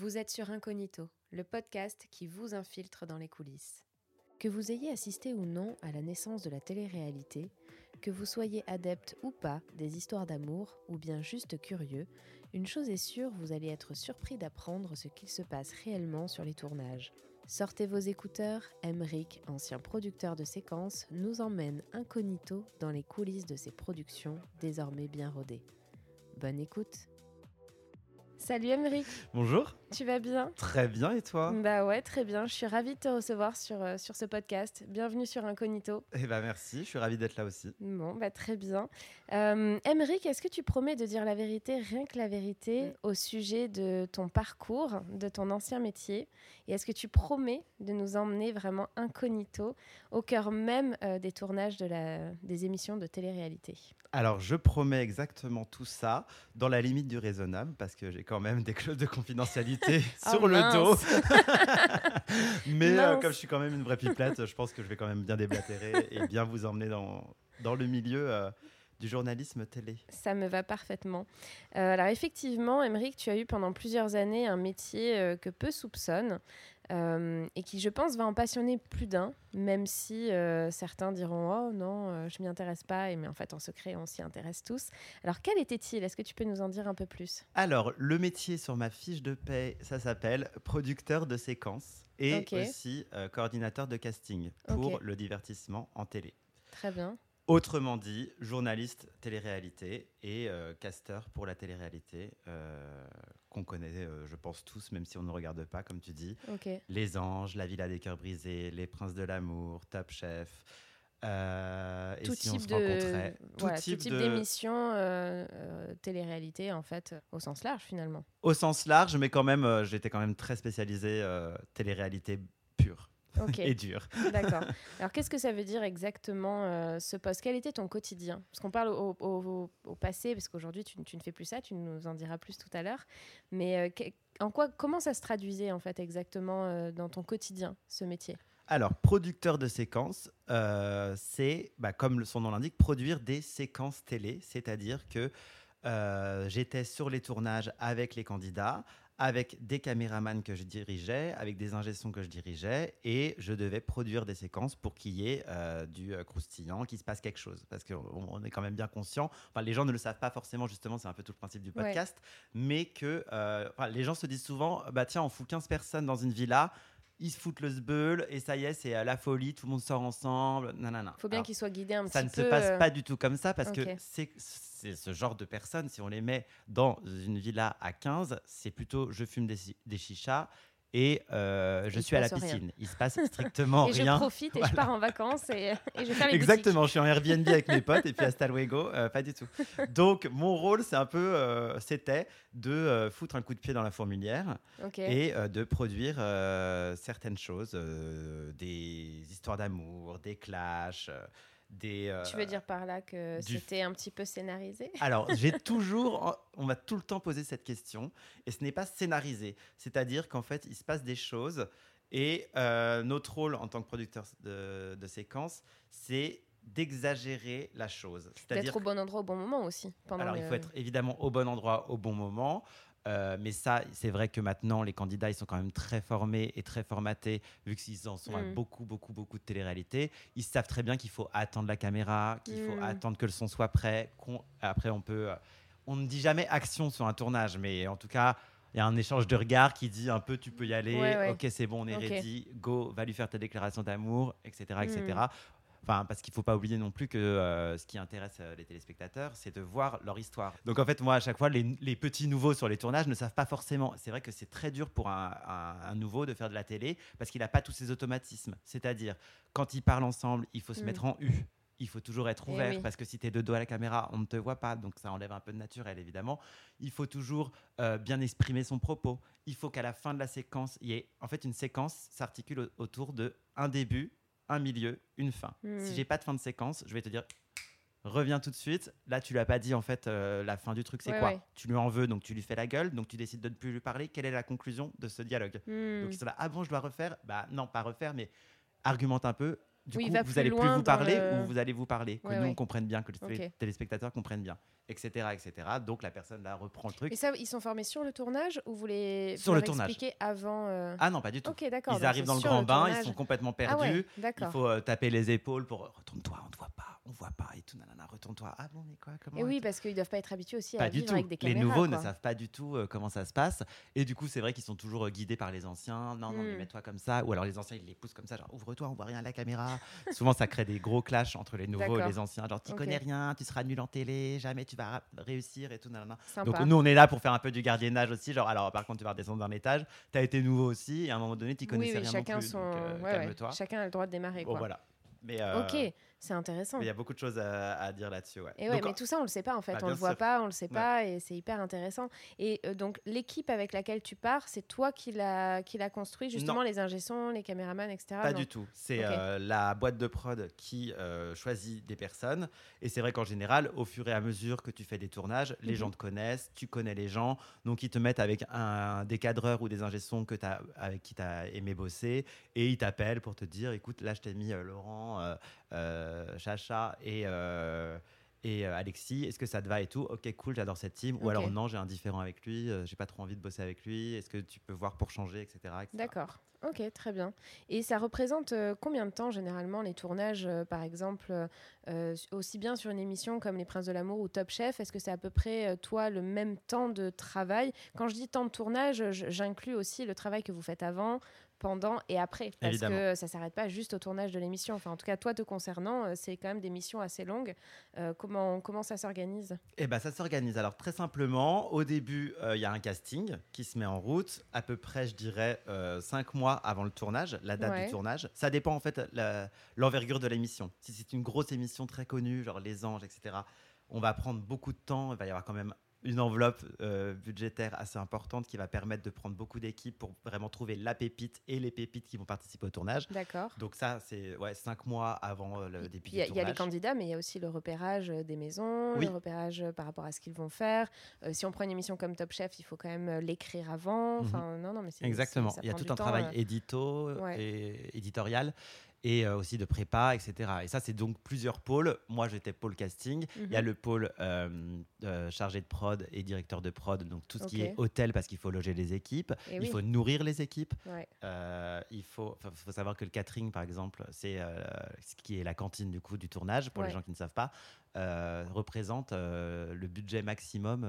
Vous êtes sur Incognito, le podcast qui vous infiltre dans les coulisses. Que vous ayez assisté ou non à la naissance de la télé-réalité, que vous soyez adepte ou pas des histoires d'amour, ou bien juste curieux, une chose est sûre, vous allez être surpris d'apprendre ce qu'il se passe réellement sur les tournages. Sortez vos écouteurs, Emric, ancien producteur de séquences, nous emmène incognito dans les coulisses de ses productions désormais bien rodées. Bonne écoute Salut Emeric Bonjour Tu vas bien Très bien et toi? Bah ouais, très bien. Je suis ravie de te recevoir sur, euh, sur ce podcast. Bienvenue sur Incognito. Eh bah merci, je suis ravie d'être là aussi. Bon, bah très bien. Euh, Emeric, est-ce que tu promets de dire la vérité, rien que la vérité, au sujet de ton parcours, de ton ancien métier? Et est-ce que tu promets de nous emmener vraiment incognito au cœur même euh, des tournages de la, des émissions de télé-réalité? Alors, je promets exactement tout ça dans la limite du raisonnable parce que j'ai quand même des clauses de confidentialité Oh, sur le dos. Mais euh, comme je suis quand même une vraie pipelette, je pense que je vais quand même bien déblatérer et bien vous emmener dans, dans le milieu euh, du journalisme télé. Ça me va parfaitement. Euh, alors effectivement, Emeric, tu as eu pendant plusieurs années un métier que peu soupçonnent euh, et qui, je pense, va en passionner plus d'un, même si euh, certains diront ⁇ Oh non, euh, je m'y intéresse pas ⁇ et mais en fait, en secret, on s'y intéresse tous. Alors quel était-il? Est-ce que tu peux nous en dire un peu plus? Alors, le métier sur ma fiche de paie, ça s'appelle producteur de séquences et aussi euh, coordinateur de casting pour le divertissement en télé. Très bien. Autrement dit, journaliste télé-réalité et euh, casteur pour la télé-réalité euh, qu'on connaît, euh, je pense tous, même si on ne regarde pas, comme tu dis. Les Anges, La Villa des Cœurs Brisés, Les Princes de l'Amour, Top Chef. et Tout si on type se rencontrait, de tout voilà, tout type type de- d'émission télé-réalité en fait au sens large finalement. Au sens large, mais quand même, j'étais quand même très spécialisé télé-réalité pure Ok. et dure. D'accord. Alors, qu'est-ce que ça veut dire exactement euh, ce poste? Quel était ton quotidien? Parce qu'on parle au, au- au passé, parce qu'aujourd'hui, tu, tu ne fais plus ça, tu nous en diras plus tout à l'heure. Mais euh, en quoi, comment ça se traduisait, en fait, exactement euh, dans ton quotidien, ce métier? Alors, producteur de séquences, c'est, bah, comme son nom l'indique, produire des séquences télé, c'est-à-dire que euh, j'étais sur les tournages avec les candidats, avec des caméramans que je dirigeais, avec des ingé-sons que je dirigeais, et je devais produire des séquences pour qu'il y ait euh, du euh, croustillant, qu'il se passe quelque chose. Parce qu'on on est quand même bien conscient, enfin, les gens ne le savent pas forcément, justement, c'est un peu tout le principe du Ouais. podcast, mais que euh, enfin, les gens se disent souvent, bah tiens, on fout 15 personnes dans une villa, ils se foutent le sbeul et ça y est, c'est euh, la folie, tout le monde sort ensemble. Non, non, non. Il faut bien Alors, qu'il soit guidé un ça petit ne peu. se passe euh, pas du tout comme ça parce que c'est c'est ce genre de personnes, si on les met dans une villa à 15, c'est plutôt je fume des, des chichas et euh, je suis à la passe rien. piscine. Il se passe strictement Et je rien. profite et je pars en vacances et, et je les Exactement, je suis en Airbnb avec mes potes et puis hasta luego, euh, pas du tout. Donc mon rôle, c'est un peu, euh, c'était de euh, foutre un coup de pied dans la fourmilière et euh, de produire euh, certaines choses, euh, des histoires d'amour, des clashs, euh, des. euh, Tu veux dire par là que du- c'était un petit peu scénarisé? Alors, j'ai toujours, on m'a tout le temps posé cette question, et ce n'est pas scénarisé. C'est-à-dire qu'en fait, il se passe des choses, et euh, notre rôle en tant que producteur de, de séquences, c'est d'exagérer la chose. D'être au bon endroit au bon moment aussi. Pendant alors, il le- faut être évidemment au bon endroit, au bon moment. Euh, mais ça, c'est vrai que maintenant, les candidats, ils sont quand même très formés et très formatés, vu qu'ils en sont à Mm. beaucoup, beaucoup, beaucoup de télé-réalité. Ils savent très bien qu'il faut attendre la caméra, qu'il faut Mm. attendre que le son soit prêt. Après, on peut. euh, On ne dit jamais action sur un tournage, mais en tout cas, il y a un échange de regards qui dit un peu tu peux y aller, Ouais, ouais. ok, c'est bon, on est ready, go, va lui faire ta déclaration d'amour, etc. etc. Mm. Enfin, parce qu'il faut pas oublier non plus que euh, ce qui intéresse euh, les téléspectateurs, c'est de voir leur histoire. Donc en fait, moi, à chaque fois, les, les petits nouveaux sur les tournages ne savent pas forcément. C'est vrai que c'est très dur pour un, un- un nouveau de faire de la télé parce qu'il n'a pas tous ces automatismes. C'est-à-dire, quand ils parlent ensemble, il faut se Mm. mettre en U. Il faut toujours être Eh ouvert oui. parce que si tu es de dos à la caméra, on ne te voit pas, donc ça enlève un peu de naturel évidemment. Il faut toujours euh, bien exprimer son propos. Il faut qu'à la fin de la séquence, il y ait en fait une séquence s'articule au- autour de un début, un milieu, une fin. Mm. Si j'ai pas de fin de séquence, je vais te dire reviens tout de suite. Là, tu lui as pas dit en fait euh, la fin du truc, c'est Ouais, quoi ouais. Tu lui en veux, donc tu lui fais la gueule, donc tu décides de ne plus lui parler. Quelle est la conclusion de ce dialogue? Hmm. Donc ils sont là, ah bon, je dois refaire? Bah non, pas refaire, mais argumente un peu. Du Oui, coup, vous allez plus vous parler le- ou vous allez vous parler, que Ouais, nous ouais. on comprenne bien, que les téléspectateurs comprennent bien, etc., etc. Donc la personne là reprend le truc. Et ça, ils sont formés sur le tournage ou vous les vous Sur le tournage. avant euh, Ah non, pas du tout. Ok, d'accord. Ils arrivent dans le grand bain, ils sont complètement Ah perdus. ouais, Il faut euh, taper les épaules pour retourne-toi, on te voit pas, on voit pas et tout, nanana, retourne-toi. Ah bon, mais quoi, comment Et oui, parce qu'ils doivent pas être habitués aussi à du vivre tout. avec des les caméras. nouveaux quoi. ne savent pas du tout euh, comment ça se passe. Et du coup, c'est vrai qu'ils sont toujours euh, guidés par les anciens. Non, non, mais Hmm. mets-toi comme ça. Ou alors les anciens, ils les poussent comme ça, genre ouvre-toi, on voit rien à la caméra. Souvent, ça crée des gros clashs entre les nouveaux et les anciens. Genre, tu Ok. connais rien, tu seras nul en télé, jamais tu vas réussir et tout. Sympa. Donc, nous, on est là pour faire un peu du gardiennage aussi. Genre, alors, par contre, tu vas redescendre d'un étage. Tu as été nouveau aussi. Et à un moment donné, tu connaissais oui, rien chacun non plus. son. donc, euh, ouais, ouais, calme-toi. Chacun a le droit de démarrer. Bon, quoi. voilà. Mais euh, Ok, c'est intéressant. il y a beaucoup de choses à, à dire là-dessus. Ouais. Et ouais, Donc, mais tout ça, on le sait pas en fait. Bah, on le voit sûr. pas, on le sait Ouais. pas, et c'est hyper intéressant. Et euh, donc, l'équipe avec laquelle tu pars, c'est toi qui l'a qui l'a construit, justement, les ingé-sons, les caméramans, etc. Pas non du tout. C'est euh, la boîte de prod qui euh, choisit des personnes. Et c'est vrai qu'en général, au fur et à mesure que tu fais des tournages, les Mhm. gens te connaissent, tu connais les gens. Donc, ils te mettent avec un, des cadreurs ou des ingé-sons avec qui tu as aimé bosser. Et ils t'appellent pour te dire écoute, là, je t'ai mis Laurent, Chacha et. euh, et euh, Alexis, est-ce que ça te va et tout Ok, cool, j'adore cette team. Ou alors non, j'ai un différent avec lui, euh, j'ai pas trop envie de bosser avec lui. Est-ce que tu peux voir pour changer, etc. etc. D'accord. Ok, très bien. Et ça représente euh, combien de temps généralement les tournages, euh, par exemple, euh, aussi bien sur une émission comme Les Princes de l'amour ou Top Chef? Est-ce que c'est à peu près, toi, le même temps de travail? Quand je dis temps de tournage, j'inclus aussi le travail que vous faites avant, pendant et après. Parce Évidemment. que ça s'arrête pas juste au tournage de l'émission. Enfin, en tout cas, toi, te concernant, c'est quand même des missions assez longues. Euh, comment, comment ça s'organise? Eh ben, ça s'organise. Alors, très simplement, au début, euh, il y a un casting qui se met en route, à peu près, je dirais, euh, cinq mois avant le tournage, la date Ouais. du tournage. Ça dépend, en fait, l'envergure de l'émission. Si c'est une grosse émission très connue, genre Les Anges, etc., on va prendre beaucoup de temps. Il va y avoir quand même une enveloppe euh, budgétaire assez importante qui va permettre de prendre beaucoup d'équipes pour vraiment trouver la pépite et les pépites qui vont participer au tournage. D'accord. Donc ça, c'est ouais, cinq mois avant euh, le début du il y a les tournage. candidats, mais il y a aussi le repérage euh, des maisons, Oui. le repérage par rapport à ce qu'ils vont faire. Euh, si on prend une émission comme Top Chef, il faut quand même l'écrire avant. Enfin, non, non, mais Exactement. Il y a tout un temps, travail euh. édito Ouais. et éditorial et euh, aussi de prépa, etc. Et ça, c'est donc plusieurs pôles. Moi, j'étais pôle casting. Il y a Mhm. le pôle euh, euh, chargé de prod et directeur de prod, donc tout ce qui est hôtel parce qu'il faut loger les équipes, Et il oui. faut nourrir les équipes. Ouais. Il faut, faut savoir que le catering, par exemple, c'est ce qui est la cantine du coup du tournage pour Ouais. les gens qui ne savent pas, représente le budget maximum.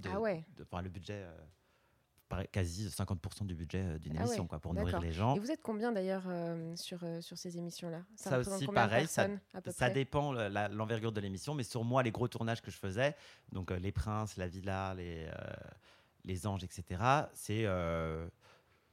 de, Ah ouais. de- enfin, le budget. Quasi 50% du budget euh, d'une Ah émission ouais, quoi, pour nourrir les gens. Et vous êtes combien d'ailleurs euh, sur, euh, sur ces émissions-là? Ça aussi, pareil, ça- Ça dépend l'envergure de l'émission, mais sur moi, les gros tournages que je faisais, donc euh, Les Princes, La Villa, Les, les Anges, etc., c'est euh,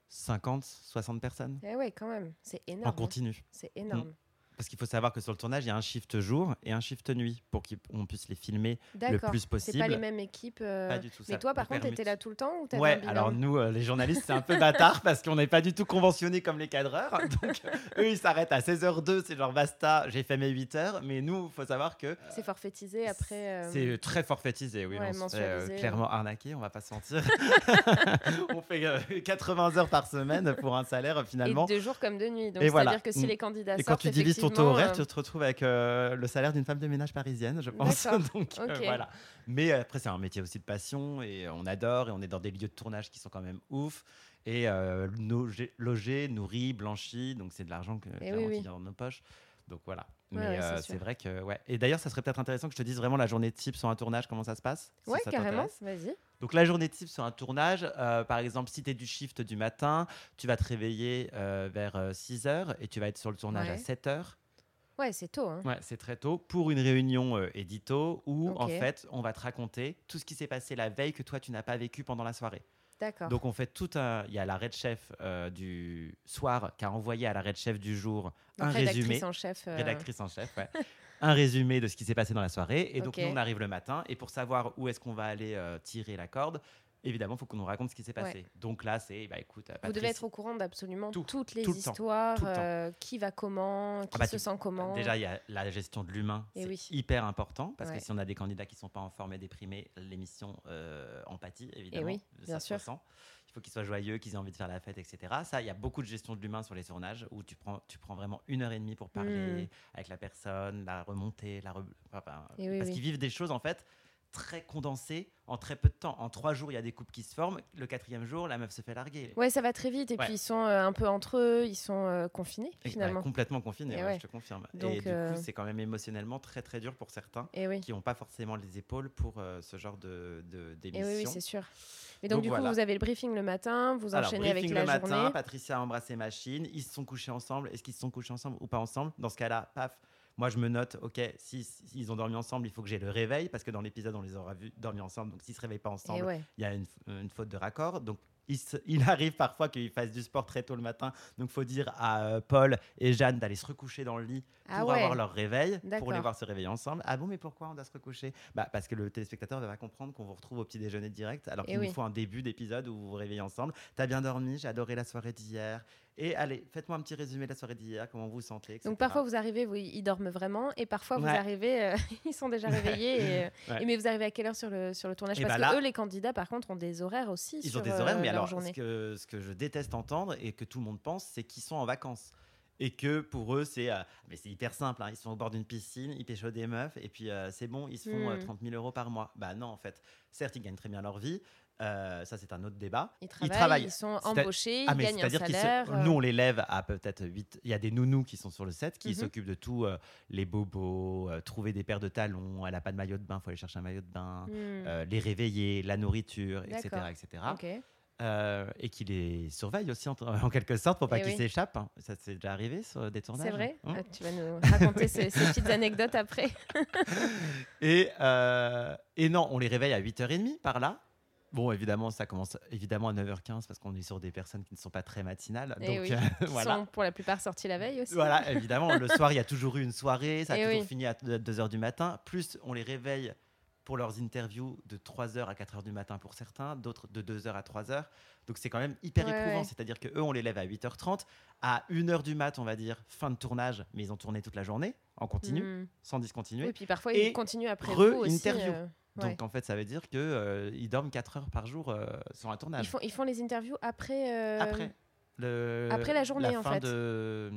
50, 60 personnes Eh ouais, quand même. C'est en énorme. hein. continu. C'est énorme. Parce qu'il faut savoir que sur le tournage, il y a un shift jour et un shift nuit pour qu'on puisse les filmer le plus C'est possible. pas les mêmes équipes. euh, Pas du tout. Mais ça toi, par contre, tu étais permute. là tout le temps ou Ouais, alors nous, euh, les journalistes, c'est un peu bâtard parce qu'on n'est pas du tout conventionnés comme les cadreurs. Donc, euh, eux, ils s'arrêtent à 16h02, c'est genre basta, j'ai fait mes 8h. Mais nous, il faut savoir que C'est forfaitisé après. euh, c'est très forfaitisé, oui. ouais, on se fait clairement arnaquer, on va pas se mentir. on fait euh, 80 heures par semaine pour un salaire finalement. Et de jour comme de nuit. Donc, Et voilà. c'est-à-dire que si Mm. les candidats Et quand sortent, tu divises ton taux horaire, euh, tu te retrouves avec euh, le salaire d'une femme de ménage parisienne, je pense. Donc euh, voilà. Mais euh, après, c'est un métier aussi de passion et on adore et on est dans des lieux de tournage qui sont quand même ouf. Et euh, logé, logé, nourri, blanchi, donc c'est de l'argent que, Eh oui, qui oui. dans nos poches. Donc voilà. Ouais, Mais ouais, euh, c'est vrai que ouais. Et d'ailleurs, ça serait peut-être intéressant que je te dise vraiment la journée type sur un tournage, comment ça se passe. si Ouais, carrément. Vas-y. Donc la journée type sur un tournage, euh, par exemple, si tu es du shift du matin, tu vas te réveiller euh, vers 6h et tu vas être sur le tournage à Ouais. 7h. Ouais, c'est tôt. Hein. Ouais, c'est très tôt pour une réunion édito où en fait on va te raconter tout ce qui s'est passé la veille que toi tu n'as pas vécu pendant la soirée. D'accord. Donc on fait tout un, il y a la red chef euh, du soir qui a envoyé à la red chef du jour Donc, un rédactrice résumé, en chef. euh, rédactrice en chef, ouais. un résumé de ce qui s'est passé dans la soirée. Et donc nous on arrive le matin et pour savoir où est-ce qu'on va aller euh, tirer la corde, évidemment, il faut qu'on nous raconte ce qui s'est passé. Donc là, c'est, bah écoute, Vous devez être au courant d'absolument Tout, toutes les tout le temps, histoires, le euh, qui va comment, qui Ah bah, se tu- sent comment. Déjà, il y a la gestion de l'humain, Eh c'est oui. hyper important parce Ouais. que si on a des candidats qui sont pas en forme et déprimés, l'émission euh, empathie, évidemment, Eh oui, ça bien se sûr. ressent. Il faut qu'ils soient joyeux, qu'ils aient envie de faire la fête, etc. Ça, il y a beaucoup de gestion de l'humain sur les tournages où tu prends, tu prends vraiment une heure et demie pour parler Mm. avec la personne, la remonter, la re- enfin, Eh oui, parce qu'ils vivent des choses en fait très condensées en très peu de temps. En trois jours, il y a des couples qui se forment. Le quatrième jour, la meuf se fait larguer. Ouais, ça va très vite. Et Ouais. puis ils sont euh, un peu entre eux, ils sont euh, confinés finalement. ouais, complètement confiné, Et ouais, ouais. je te confirme. Donc, et du euh, coup, c'est quand même émotionnellement très très dur pour certains Et oui. qui n'ont pas forcément les épaules pour euh, ce genre de de- Et d'émission. oui, oui, c'est sûr. Mais donc, Donc, du voilà. coup, vous avez le briefing le matin, vous Alors, enchaînez avec la le matin, journée. Patricia a embrassé machine, ils se sont couchés ensemble. Est-ce qu'ils se sont couchés ensemble ou pas ensemble? Dans ce cas-là, paf, moi je me note, ok, si, si ils ont dormi ensemble, il faut que j'ai le réveil, parce que dans l'épisode, on les aura vus dormir ensemble, donc s'ils se réveillent pas Et ensemble, ouais. il y a une, une faute de raccord. Donc, il, se- il arrive parfois qu'ils fassent du sport très tôt le matin. Donc, faut dire à euh, Paul et Jeanne d'aller se recoucher dans le lit Ah pour ouais. avoir leur réveil, pour les voir se réveiller ensemble. Ah bon, mais pourquoi on doit se recoucher? Bah, Parce que le téléspectateur va comprendre qu'on vous retrouve au petit déjeuner direct, alors Eh qu'il oui. nous faut un début d'épisode où vous vous réveillez ensemble. T'as bien dormi, j'ai adoré la soirée d'hier. Et allez, faites-moi un petit résumé de la soirée d'hier, comment vous vous sentez. etc. Donc parfois vous arrivez, vous, ils dorment vraiment, et parfois vous arrivez, euh, ils sont déjà réveillés. Et, euh, Ouais. et mais vous arrivez à quelle heure sur le, sur le tournage? Et Parce bah que eux, les candidats, par contre, ont des horaires aussi. Ils sur, ont des horaires, euh, mais leur alors, ce que, ce que je déteste entendre et que tout le monde pense, c'est qu'ils sont en vacances. Et que pour eux, c'est euh, mais c'est hyper simple. hein. Ils sont au bord d'une piscine, ils pêchent des meufs, et puis euh, c'est bon, ils se font euh, Hmm. 30 000 euros par mois. Bah non, en fait. Certes, ils gagnent très bien leur vie. Euh, ça, c'est un autre débat. Ils travaillent, ils, travaillent. sont embauchés, Ah, ils mais gagnent un se- salaire. euh, nous, on les lève à peut-être 8. Il y a des nounous qui sont sur le set qui Mhm. s'occupent de tout euh, les bobos, euh, trouver des paires de talons. Elle n'a pas de maillot de bain, faut aller chercher un maillot de bain. hmm, euh, les réveiller, la nourriture, etc. Etc. Euh, et qui les surveille aussi en, en quelque sorte pour pas Eh qu'ils oui. s'échappent. hein. Ça c'est déjà arrivé sur des tournages. C'est vrai hein. Ah, Tu vas nous raconter ces, ces petites anecdotes après. et, euh, et non, on les réveille à 8h30 par là. Bon, évidemment, ça commence évidemment à 9h15 parce qu'on est sur des personnes qui ne sont pas très matinales. Eh Donc oui, euh, voilà. sont pour la plupart sortis la veille aussi. Voilà, évidemment, le soir, il y a toujours eu une soirée, ça a Eh toujours oui. fini à 2h du matin. Plus, on les réveille pour leurs interviews de 3h à 4h du matin pour certains, d'autres de 2h à 3h. Donc c'est quand même hyper Ouais, éprouvant. ouais. C'est-à-dire qu'eux, on les lève à 8h30. À 1h du mat, on va dire, fin de tournage, mais ils ont tourné toute la journée, en continu, Hmm. sans discontinuer. Oui, puis parfois Et ils continuent après re- vous aussi. interview. Euh, ouais. Donc en fait, ça veut dire qu'ils dorment 4 heures par jour euh, sur un Ils tournage. font, ils font les interviews après. euh, Après. Le, après la journée, en fin fait. De,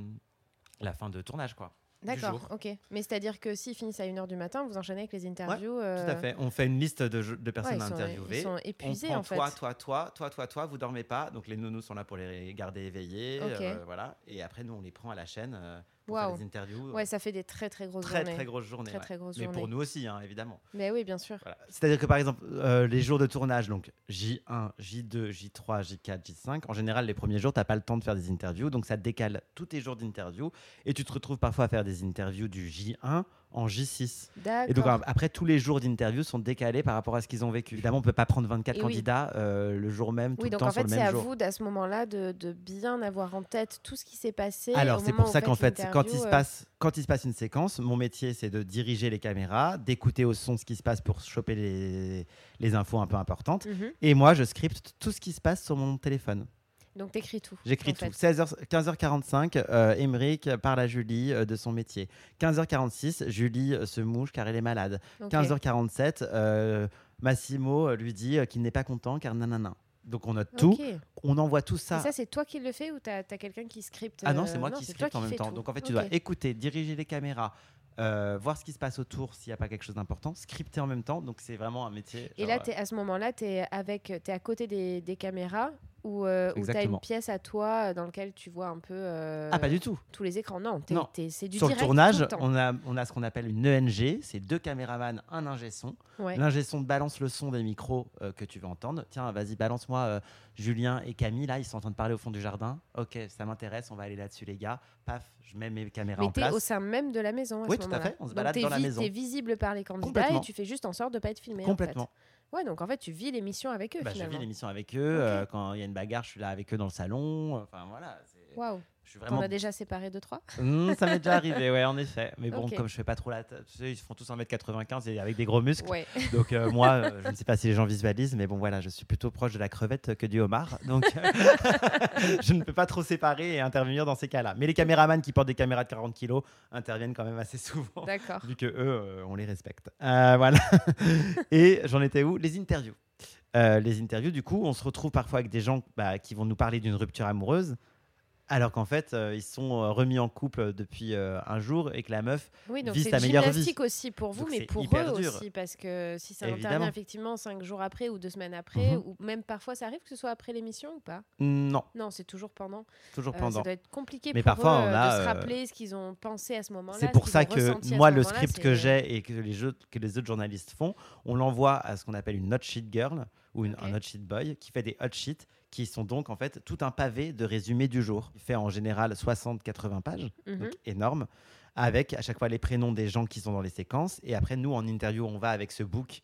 la fin de tournage, quoi. D'accord, ok. Mais c'est-à-dire que s'ils finissent à 1h du matin, vous enchaînez avec les interviews. Tout euh, à fait. On fait une liste de, personnes ils, à sont, interviewer. ils sont On épuisés prend en fait. toi, toi, toi, toi, toi, toi, vous dormez pas. Donc les nounous sont là pour les garder éveillés. Euh, voilà. Et après, nous, on les prend à la chaîne euh, pour faire Waouh. des interviews. Ouais, ça fait des très très grosses très, journées. très grosses journées. Très, ouais. très grosses Mais pour journées. nous aussi, hein, évidemment. Mais oui, bien sûr. Voilà. C'est-à-dire que par exemple, euh, les jours de tournage, donc J1, J2, J3, J4, J5, en général, les premiers jours, tu n'as pas le temps de faire des interviews. Donc ça décale tous tes jours d'interview. Et tu te retrouves parfois à faire des interviews du J1 en J6. Et donc après, tous les jours d'interview sont décalés par rapport à ce qu'ils ont vécu. Évidemment, on ne peut pas prendre 24 Et oui. candidats euh, le jour même, tout Oui, le temps en sur fait, le c'est même à jour. vous, à ce moment-là, de, de bien avoir en tête tout ce qui s'est passé. Alors c'est pour ça qu'en fait, quand il, l'interview, se euh, passe, quand il se passe une séquence, mon métier c'est de diriger les caméras, d'écouter au son ce qui se passe pour choper les, les infos un peu importantes. mhm. Et moi, je scripte tout ce qui se passe sur mon téléphone. Donc t'écris tout. J'écris tout. fait. 16h, 15h45, euh, parle à Julie euh, de son métier. 15h46, Julie euh, se mouche car elle est malade. Ok. 15h47, euh, Massimo lui dit qu'il n'est pas content car nanana. Donc on note tout, on envoie tout Et ça. ça, c'est toi qui le fais ou t'as as, quelqu'un qui scripte ah non, c'est moi qui scripte en même temps. tout. Donc en fait, tu dois écouter, diriger les caméras, euh, voir ce qui se passe autour s'il n'y a pas quelque chose d'important, scripter en même temps. Donc c'est vraiment un métier. Et là, t'es- à ce moment-là, tu es, à côté des, des caméras ou euh, tu as une pièce à toi euh, dans laquelle tu vois un peu euh, Ah, pas du tout. tous les écrans. Non, c'est du Sur le tournage, tout le temps. on a, on a ce qu'on appelle une ENG, c'est deux caméramans, un ingé son. Ouais. L'ingé son balance le son des micros euh, que tu veux entendre. Tiens, vas-y, balance-moi Julien et Camille, là, ils sont en train de parler au fond du jardin. Ok, ça m'intéresse, on va aller là-dessus, les gars. Paf, je mets mes caméras Mais en place. au sein même de la maison. À Oui, ce tout à fait, on se balade dans la maison. T'es visible par les candidats et tu fais juste en sorte de pas être filmé. en Complètement. fait. Ouais, donc en fait, tu vis l'émission avec eux Bah, je finalement. vis l'émission avec eux. euh, quand il y a une bagarre, je suis là avec eux dans le salon. Enfin, voilà. Waouh. Je suis T'en vraiment as déjà séparé deux, trois? Mmh, ça m'est déjà arrivé, ouais, en effet. Mais bon, comme je fais pas trop la tête, tu sais, ils font tous 1m95 et avec des gros muscles. Ouais. Donc euh, moi, euh, je ne sais pas si les gens visualisent, mais bon voilà, je suis plutôt proche de la crevette que du homard. Donc je ne peux pas trop séparer et intervenir dans ces cas-là. Mais les caméramans qui portent des caméras de 40 kilos interviennent quand même assez souvent. D'accord. Vu que eux, euh, on les respecte. Euh, voilà. et j'en étais où? Les interviews. Les interviews, du coup, on se retrouve parfois avec des gens bah, qui vont nous parler d'une rupture amoureuse, alors qu'en fait, euh, ils sont euh, remis en couple depuis euh, un jour et que la meuf, Oui, donc c'est ta une meilleure vie. gymnastique aussi pour vous, Donc mais c'est pour eux dur. aussi, parce que si ça Évidemment. intervient effectivement cinq jours après ou deux semaines après, Mhm. ou même parfois ça arrive que ce soit après l'émission ou pas? Non, Non, c'est toujours pendant. toujours Euh, pendant. ça doit être compliqué Mais pour parfois, eux on a, de se rappeler ce qu'ils ont pensé à ce moment-là. C'est ce pour ça que moi, le script c'est- que j'ai et que les, jeux, que les autres journalistes font, on l'envoie à ce qu'on appelle une hot sheet girl ou une, un hot sheet boy qui fait des hot sheets qui sont donc en fait tout un pavé de résumé du jour. Il fait en général 60-80 pages, Mhm. donc énorme, avec à chaque fois les prénoms des gens qui sont dans les séquences. Et après, nous, en interview, on va avec ce book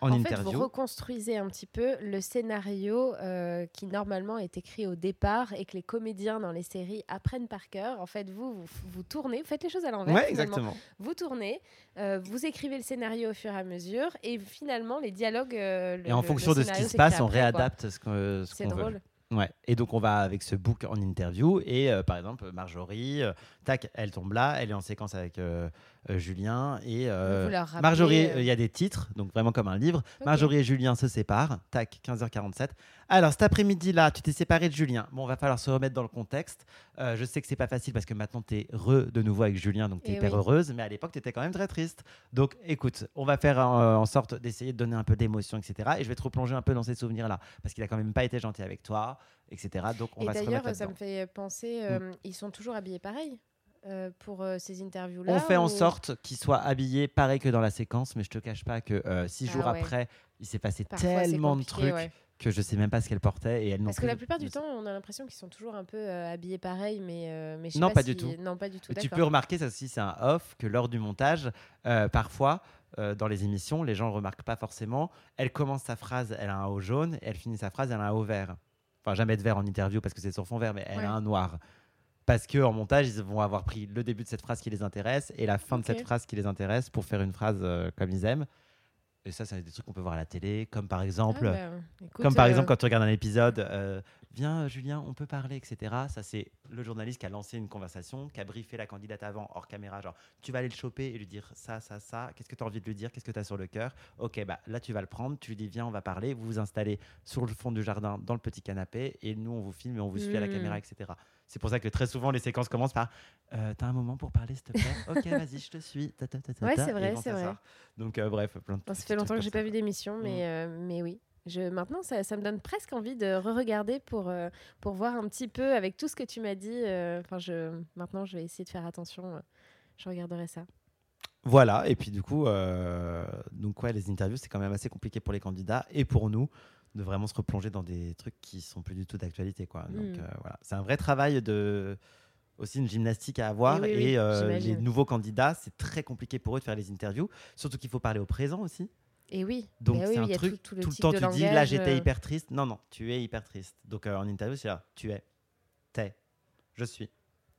en, En, fait, interview. vous reconstruisez un petit peu le scénario euh, qui normalement est écrit au départ et que les comédiens dans les séries apprennent par cœur. En fait, vous, vous, vous tournez, vous faites les choses à l'envers. Ouais, exactement. Vous tournez, euh, vous écrivez le scénario au fur et à mesure et finalement les dialogues. euh, le- Et en le- fonction le de ce qui se passe, on après, quoi. réadapte ce qu'on ce veut. drôle. Ouais. Et donc on va avec ce book en interview et euh, par exemple Marjorie, euh, tac, elle tombe là, elle est en séquence avec euh, Julien et euh, rappelez, Marjorie, euh, euh, il y a des titres, donc vraiment comme un livre. Marjorie et Julien se séparent, tac, 15h47. Alors cet après-midi là, tu t'es séparé de Julien. Bon, va falloir se remettre dans le contexte. Euh, je sais que c'est pas facile parce que maintenant tu es heureux de nouveau avec Julien, donc tu es Eh hyper oui. heureuse, mais à l'époque tu étais quand même très triste. Donc écoute, on va faire euh, en sorte d'essayer de donner un peu d'émotion, etc. Et je vais te replonger un peu dans ces souvenirs-là parce qu'il a quand même pas été gentil avec toi, etc. Donc on Et va se d'ailleurs, ça me fait penser, euh, ils sont toujours habillés pareil euh, pour euh, ces interviews-là On fait en sorte qu'il soit habillé pareil que dans la séquence, mais je te cache pas que euh, six Ah jours ouais. après, il s'est passé Parfois, tellement de trucs ouais. que je sais même pas ce qu'elle portait et elle Parce que la plupart du temps, on a l'impression qu'ils sont toujours un peu habillés pareil, mais, mais je sais Non, pas, pas du tout. Non, pas du tout. Tu peux remarquer, ça aussi c'est un off, que lors du montage, parfois, euh, dans les émissions, les gens ne remarquent pas forcément. Elle commence sa phrase, elle a un haut jaune, et elle finit sa phrase, elle a un haut vert. Enfin, jamais de vert en interview parce que c'est sur fond vert, mais elle Ouais. a un noir. Parce que en montage, ils vont avoir pris le début de cette phrase qui les intéresse et la fin de cette phrase qui les intéresse pour faire une phrase euh, comme ils aiment. Et ça, c'est des trucs qu'on peut voir à la télé, comme par Ah, exemple, bah, écoute, comme par euh, exemple quand tu regardes un épisode, euh, viens Julien, on peut parler, etc. Ça c'est le journaliste qui a lancé une conversation, qui a briefé la candidate avant, hors caméra, genre tu vas aller le choper et lui dire ça, ça, ça, qu'est-ce que tu as envie de lui dire, qu'est-ce que tu as sur le cœur? Ok, bah là tu vas le prendre, tu lui dis viens, on va parler, vous vous installez sur le fond du jardin dans le petit canapé et nous on vous filme et on vous suit à la Mm. caméra, etc. C'est pour ça que très souvent les séquences commencent par euh, T'as un moment pour parler s'il te plaît? Ok, vas-y, je te suis. Ta, ta, ta, ta, Ouais, c'est vrai, c'est vrai. sort. Donc euh, bref, plein de ça fait longtemps que j'ai pas vu d'émission, Mm. mais, euh, mais oui. Je, maintenant, ça, ça me donne presque envie de re-regarder pour, euh, pour voir un petit peu avec tout ce que tu m'as dit. euh, je, maintenant, je vais essayer de faire attention. euh, je regarderai ça. Voilà, et puis du coup, donc ouais, les interviews, c'est quand même assez compliqué pour les candidats et pour nous de vraiment se replonger dans des trucs qui sont plus du tout d'actualité. quoi. Donc Mm. euh, voilà, c'est un vrai travail de aussi une gymnastique à avoir oui, oui, et euh, les nouveaux candidats, c'est très compliqué pour eux de faire les interviews, surtout qu'il faut parler au présent aussi. Et oui, Donc bah oui, c'est un truc, tout, tout tout, le, temps tu dis là j'étais euh, hyper triste. Non, non, tu es hyper triste. Donc euh, en interview, c'est là, tu es, t'es, je suis.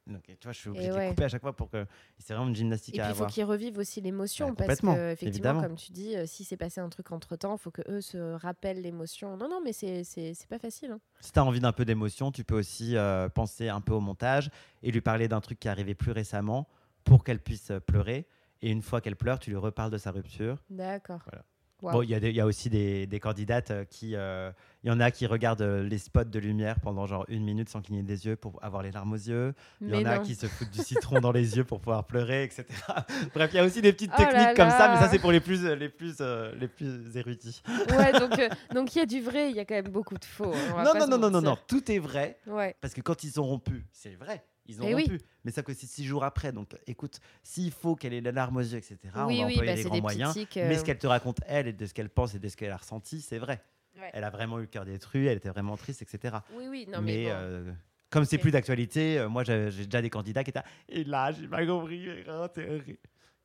Donc, tu vois, je suis obligé de ouais. les couper à chaque fois pour que c'est vraiment une gymnastique Et à puis il faut qu'ils revivent aussi l'émotion Bah, parce que effectivement, évidemment. comme tu dis, euh, si s'est passé un truc entre temps, il faut que eux se rappellent l'émotion. Non, non, mais c'est c'est c'est pas facile. hein. Si tu as envie d'un peu d'émotion, tu peux aussi euh, penser un peu au montage et lui parler d'un truc qui est arrivé plus récemment pour qu'elle puisse euh, pleurer. Et une fois qu'elle pleure, tu lui reparles de sa rupture. D'accord. Voilà. Bon, il y, a y aussi des, des candidates euh, qui. euh, Il y en a qui regardent euh, les spots de lumière pendant genre une minute sans cligner des yeux pour avoir les larmes aux yeux. Il y en a qui se foutent du citron dans les yeux pour pouvoir pleurer, etc. Bref, il y a aussi des petites Oh là techniques comme ça, mais ça, c'est pour les plus, les plus, euh, les plus érudits. Ouais, donc euh, donc il y a du vrai, il y a quand même beaucoup de faux. hein, Non, non, non, non, non, non, tout est vrai. Ouais. Parce que quand ils ont rompu, c'est vrai, ils ont Eh oui. rompu. Mais ça que c'est six jours après. Donc écoute, s'il faut qu'elle ait la larme aux yeux, etc., oui, on va oui, employer bah, les c'est grands des moyens. tics, Mais euh, ce qu'elle te raconte, elle, et de ce qu'elle pense et de ce qu'elle a ressenti, c'est vrai. Ouais. Elle a vraiment eu le cœur détruit, elle était vraiment triste, etc. Oui, oui, non, mais, mais bon. euh, comme c'est plus d'actualité, euh, moi j'ai déjà des candidats qui étaient Et là, j'ai pas compris.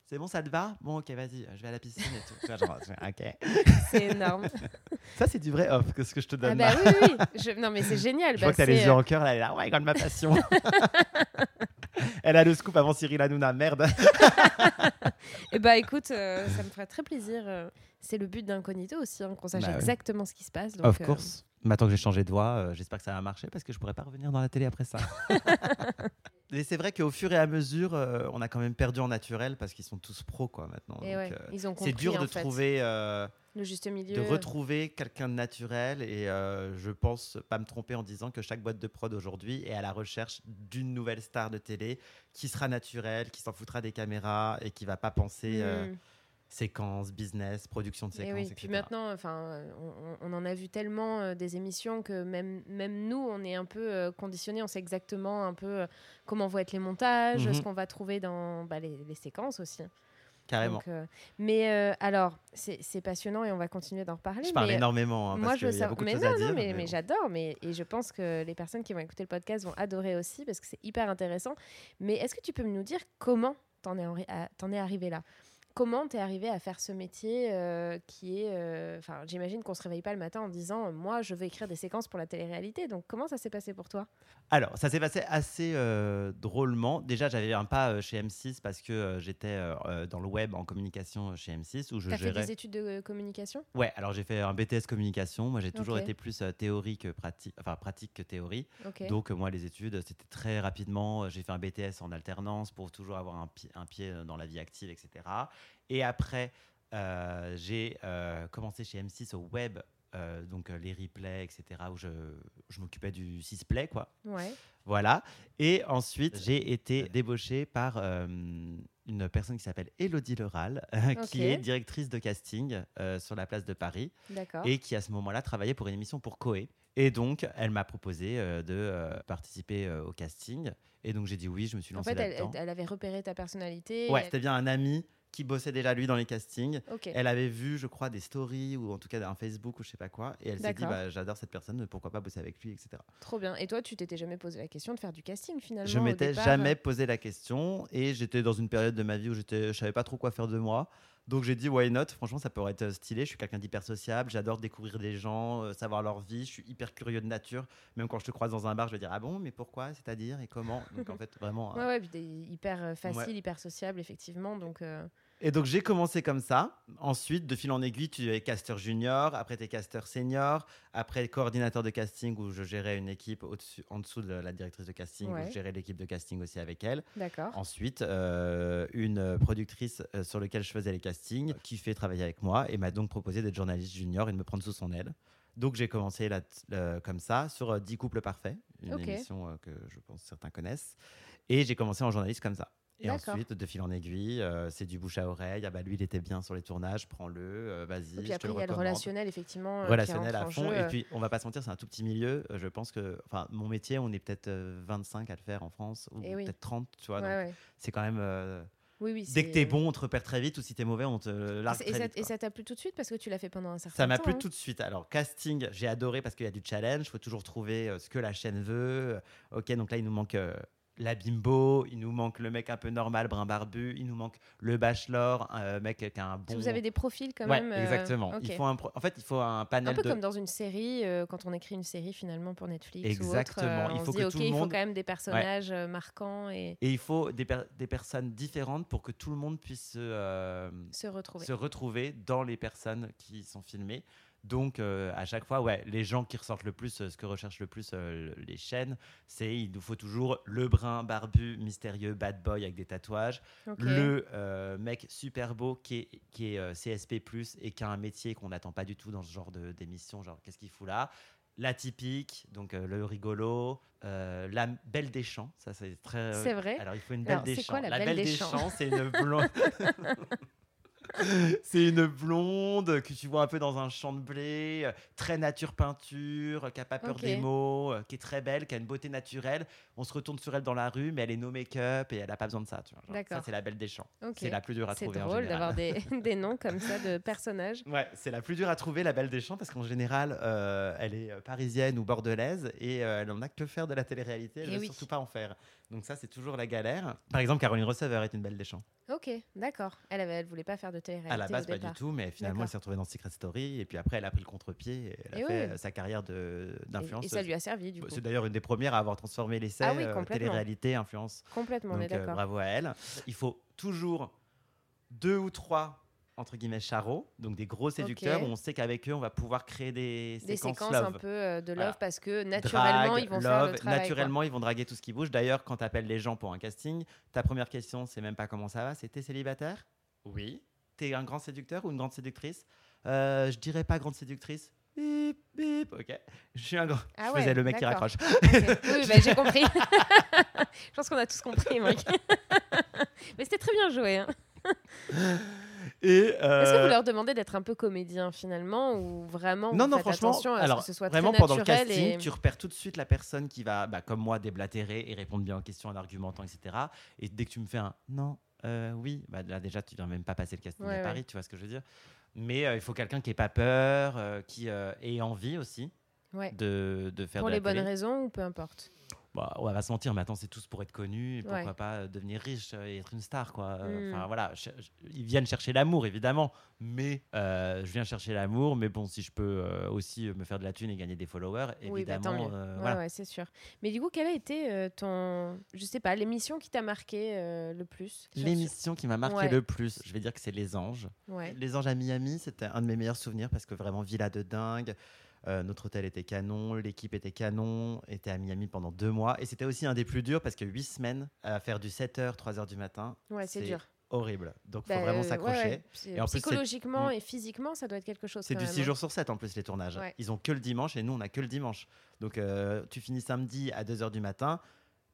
Oh. C'est bon, ça te va? Bon, ok, vas-y, je vais à la piscine et tout. Tu vois, genre, ok. C'est énorme. Ça, c'est du vrai off, que ce que je te donne Ah là. bah oui, oui. Je- Non, mais c'est génial. Je Bah, vois que t'as les yeux euh, en cœur, là, elle est là, ouais, regarde ma passion. elle a le scoop avant Cyril Hanouna, merde. Eh bah écoute, euh, ça me ferait très plaisir. euh, C'est le but d'Incognito aussi, hein, qu'on sache Bah exactement ce qui se passe. Donc, of euh, course. Maintenant que j'ai changé de voix, euh, j'espère que ça va marcher parce que je pourrais pas revenir dans la télé après ça. Et c'est vrai qu'au fur et à mesure, euh, on a quand même perdu en naturel parce qu'ils sont tous pros quoi maintenant. et Donc, ouais, euh, ils ont compris c'est dur en de fait, trouver, euh, le juste milieu. de retrouver quelqu'un de naturel et je pense pas me tromper en disant que chaque boîte de prod aujourd'hui est à la recherche d'une nouvelle star de télé qui sera naturelle, qui s'en foutra des caméras et qui va pas penser euh, Mm. séquence, business, production de Et séquences, oui, etc. puis maintenant, enfin, on, on en a vu tellement euh, des émissions que même, même nous, on est un peu euh, conditionnés, on sait exactement un peu euh, comment vont être les montages, Mhm. ce qu'on va trouver dans bah, les, les séquences aussi. Carrément. Donc, mais alors, c'est passionnant et on va continuer d'en reparler. je parle mais, énormément hein, moi, parce je a sais- beaucoup de mais non, non, dire. mais, mais bon. j'adore, mais et je pense que les personnes qui vont écouter le podcast vont adorer aussi parce que c'est hyper intéressant. Mais est-ce que tu peux nous dire comment t'en es, en- à- t'en es arrivé là? Comment t'es arrivé à faire ce métier euh, qui est, euh, enfin, j'imagine qu'on se réveille pas le matin en disant, moi, je veux écrire des séquences pour la télé-réalité. Donc, comment ça s'est passé pour toi? Alors, ça s'est passé assez euh, drôlement. Déjà, j'avais un pas euh, chez M6 parce que euh, j'étais dans le web en communication chez M6 où je T'as fait des études de communication? Ouais, alors j'ai fait un BTS communication. Moi, j'ai toujours été plus théorie que pratique, enfin pratique que théorie. Donc, moi, les études, c'était très rapidement. J'ai fait un BTS en alternance pour toujours avoir un, pi- un pied dans la vie active, etc. Et après, j'ai commencé chez M6 au web, euh, donc euh, les replays, etc., où je, je m'occupais du 6play, quoi. Ouais. Voilà. Et ensuite, j'ai été débauché par euh, une personne qui s'appelle Elodie Leral, qui est directrice de casting sur la place de Paris et qui à ce moment-là travaillait pour une émission pour Coé. Et donc, elle m'a proposé de participer au casting. Et donc, j'ai dit oui, je me suis En lancé fait, elle, là-dedans. elle avait repéré ta personnalité. Ouais, c'était bien un ami qui bossait déjà lui dans les castings. Elle avait vu, je crois, des stories ou en tout cas un Facebook ou je sais pas quoi. Et elle s'est dit, bah, j'adore cette personne, pourquoi pas bosser avec lui, etc. Trop bien. Et toi, tu t'étais jamais posé la question de faire du casting finalement Je m'étais départ jamais posé la question et j'étais dans une période de ma vie où je savais pas trop quoi faire de moi. Donc j'ai dit why not? Franchement, ça pourrait être stylé. Je suis quelqu'un d'hyper sociable. J'adore découvrir des gens, euh, savoir leur vie. Je suis hyper curieux de nature. Même quand je te croise dans un bar, je vais dire ah bon, mais pourquoi C'est-à-dire et comment? Donc en fait vraiment. Ouais, euh, ouais, puis t'es hyper euh, facile, Ouais. hyper sociable, effectivement. Donc, euh, Et donc j'ai commencé comme ça. Ensuite, de fil en aiguille, tu es caster junior, après tu es caster senior, après coordinateur de casting où je gérais une équipe en dessous de la directrice de casting, Ouais. où je gérais l'équipe de casting aussi avec elle. d'accord. Ensuite, euh, une productrice euh, sur laquelle je faisais les castings qui fait travailler avec moi et m'a donc proposé d'être journaliste junior et de me prendre sous son aile. Donc j'ai commencé là, euh, comme ça sur euh, 10 couples parfaits, une émission euh, que je pense certains connaissent. Et j'ai commencé en journaliste comme ça. Et ensuite, de fil en aiguille, euh, c'est du bouche à oreille. Ah bah lui, il était bien sur les tournages, prends-le, euh, vas-y. Et puis après, il y a le relationnel, effectivement. euh, relationnel à fond. Et puis, on va pas se mentir, c'est un tout petit milieu. Je pense que, enfin, mon métier, on est peut-être euh, 25 à le faire en France, ou Eh oui. peut-être 30, tu vois. ouais, donc ouais. C'est quand même. euh, Oui, oui. Dès que t'es bon, on te repère très vite, ou si t'es mauvais, on te largue Et, très ça, vite. et ça t'a plu tout de suite parce que tu l'as fait pendant un certain temps. Ça m'a plu hein. tout de suite. Alors, casting, j'ai adoré parce qu'il y a du challenge. Il faut toujours trouver ce que la chaîne veut. Ok, donc là, il nous manque la bimbo, il nous manque le mec un peu normal, brun barbu, il nous manque le bachelor, un euh, mec qui a un que bon. Vous avez des profils quand ouais, même. euh, exactement. Il faut un pro- En fait, il faut un panel Un peu de. comme dans une série, euh, quand on écrit une série finalement pour Netflix ou Exactement. autre, euh, Il on faut se que dit, tout ok, le il faut monde- quand même des personnages marquants et Et il faut des, per- des personnes différentes pour que tout le monde puisse se, se retrouver. se retrouver dans les personnes qui sont filmées. Donc, euh, à chaque fois, ouais, les gens qui ressortent le plus, euh, ce que recherchent le plus euh, le- les chaînes, c'est il nous faut toujours le brun barbu, mystérieux, bad boy avec des tatouages, le mec super beau qui est, qui est CSP+, et qui a un métier qu'on n'attend pas du tout dans ce genre de- d'émission, genre qu'est-ce qu'il fout là? L'atypique, donc euh, le rigolo, euh, la belle des champs, ça c'est très... euh, C'est vrai. Alors il faut une belle Alors, des c'est champs. quoi la belle belle des des champs champs, c'est une blonde... c'est une blonde que tu vois un peu dans un champ de blé, euh, très nature peinture, qui a pas peur des mots, euh, qui est très belle, qui a une beauté naturelle. On se retourne sur elle dans la rue, mais elle est no make-up et elle a pas besoin de ça. tu vois. Genre, D'accord. Ça, c'est la belle des champs. C'est la plus dure à C'est trouver en drôle d'avoir des, des noms comme ça de personnages. Ouais, c'est la plus dure à trouver, la Belle des Champs, parce qu'en général, euh, elle est euh, parisienne ou bordelaise et euh, elle en a que faire de la télé-réalité, elle Eh ne veut oui. surtout pas en faire. Donc ça, c'est toujours la galère. Par exemple, Caroline Receveur est une Belle des Champs. Ok, d'accord. Elle, elle voulait pas faire de télé-réalité À la base, au pas départ. du tout, mais finalement, elle s'est retrouvée dans Secret Story et puis après, elle a pris le contre-pied et elle a fait euh, sa carrière Et- d'influence. Et, ça lui a servi du coup. C'est d'ailleurs une des premières à avoir transformé l'essai Ah oui, euh, télé-réalité, influence. Complètement, on est Donc euh, d'accord. bravo à elle. Il faut toujours deux ou trois entre guillemets charros, donc des gros séducteurs où on sait qu'avec eux on va pouvoir créer des, Des séquences, séquences love. un peu euh, de love Voilà. parce que naturellement ils vont faire le love, quoi. naturellement ils vont draguer tout ce qui bouge. D'ailleurs, quand tu appelles les gens pour un casting, ta première question c'est même pas comment ça va, c'est t'es célibataire? Oui. T'es un grand séducteur ou une grande séductrice? Euh, Je dirais pas grande séductrice. Bip, bip, ok. Je suis un grand. Ah je faisais le mec qui raccroche. Oui, bah, j'ai compris. Je pense qu'on a tous compris, Mike. Mais c'était très bien joué. hein. Et Est-ce que euh, vous leur demandez d'être un peu comédien finalement ou vraiment Non, vous non, franchement, attention à alors ce que ce soit vraiment très pendant le casting, et... tu repères tout de suite la personne qui va, bah, comme moi, déblatérer et répondre bien aux questions en argumentant, etc. Et dès que tu me fais un non, euh, oui, bah, là déjà, tu viens même pas passer le casting Ouais, à ouais. Paris, tu vois ce que je veux dire. Mais euh, il faut quelqu'un qui ait pas peur, euh, qui euh, ait envie aussi Ouais. de, de faire Pour de la les bonnes raisons ou peu importe? Bah, on va se mentir, maintenant c'est tous pour être connus, et pourquoi Ouais. pas euh, devenir riche euh, et être une star, quoi. Euh, Mm. Enfin voilà, ils viennent chercher l'amour évidemment, mais euh, je viens chercher l'amour, mais bon, si je peux euh, aussi me faire de la thune et gagner des followers, Oui, bah, évidemment, euh, Ouais, voilà. ouais, c'est sûr. Mais du coup, quelle a été ton, je sais pas, l'émission qui t'a marqué le plus L'émission qui m'a marqué le plus, je vais dire que c'est Les Anges. Les Anges à Miami, c'était un de mes meilleurs souvenirs parce que vraiment villa de dingue. Euh, notre hôtel était canon, l'équipe était canon, était à Miami pendant deux mois. Et c'était aussi un des plus durs parce que huit semaines à faire du 7h, 3h du matin, Ouais, c'est dur. horrible. Donc il Bah, faut vraiment euh, ouais, s'accrocher. ouais. Et en Psychologiquement Mm. et physiquement, ça doit être quelque chose. C'est du même, 6 hein. jours sur 7 en plus les tournages. Ouais. Ils ont que le dimanche et nous on a que le dimanche. Donc euh, tu finis samedi à 2h du matin,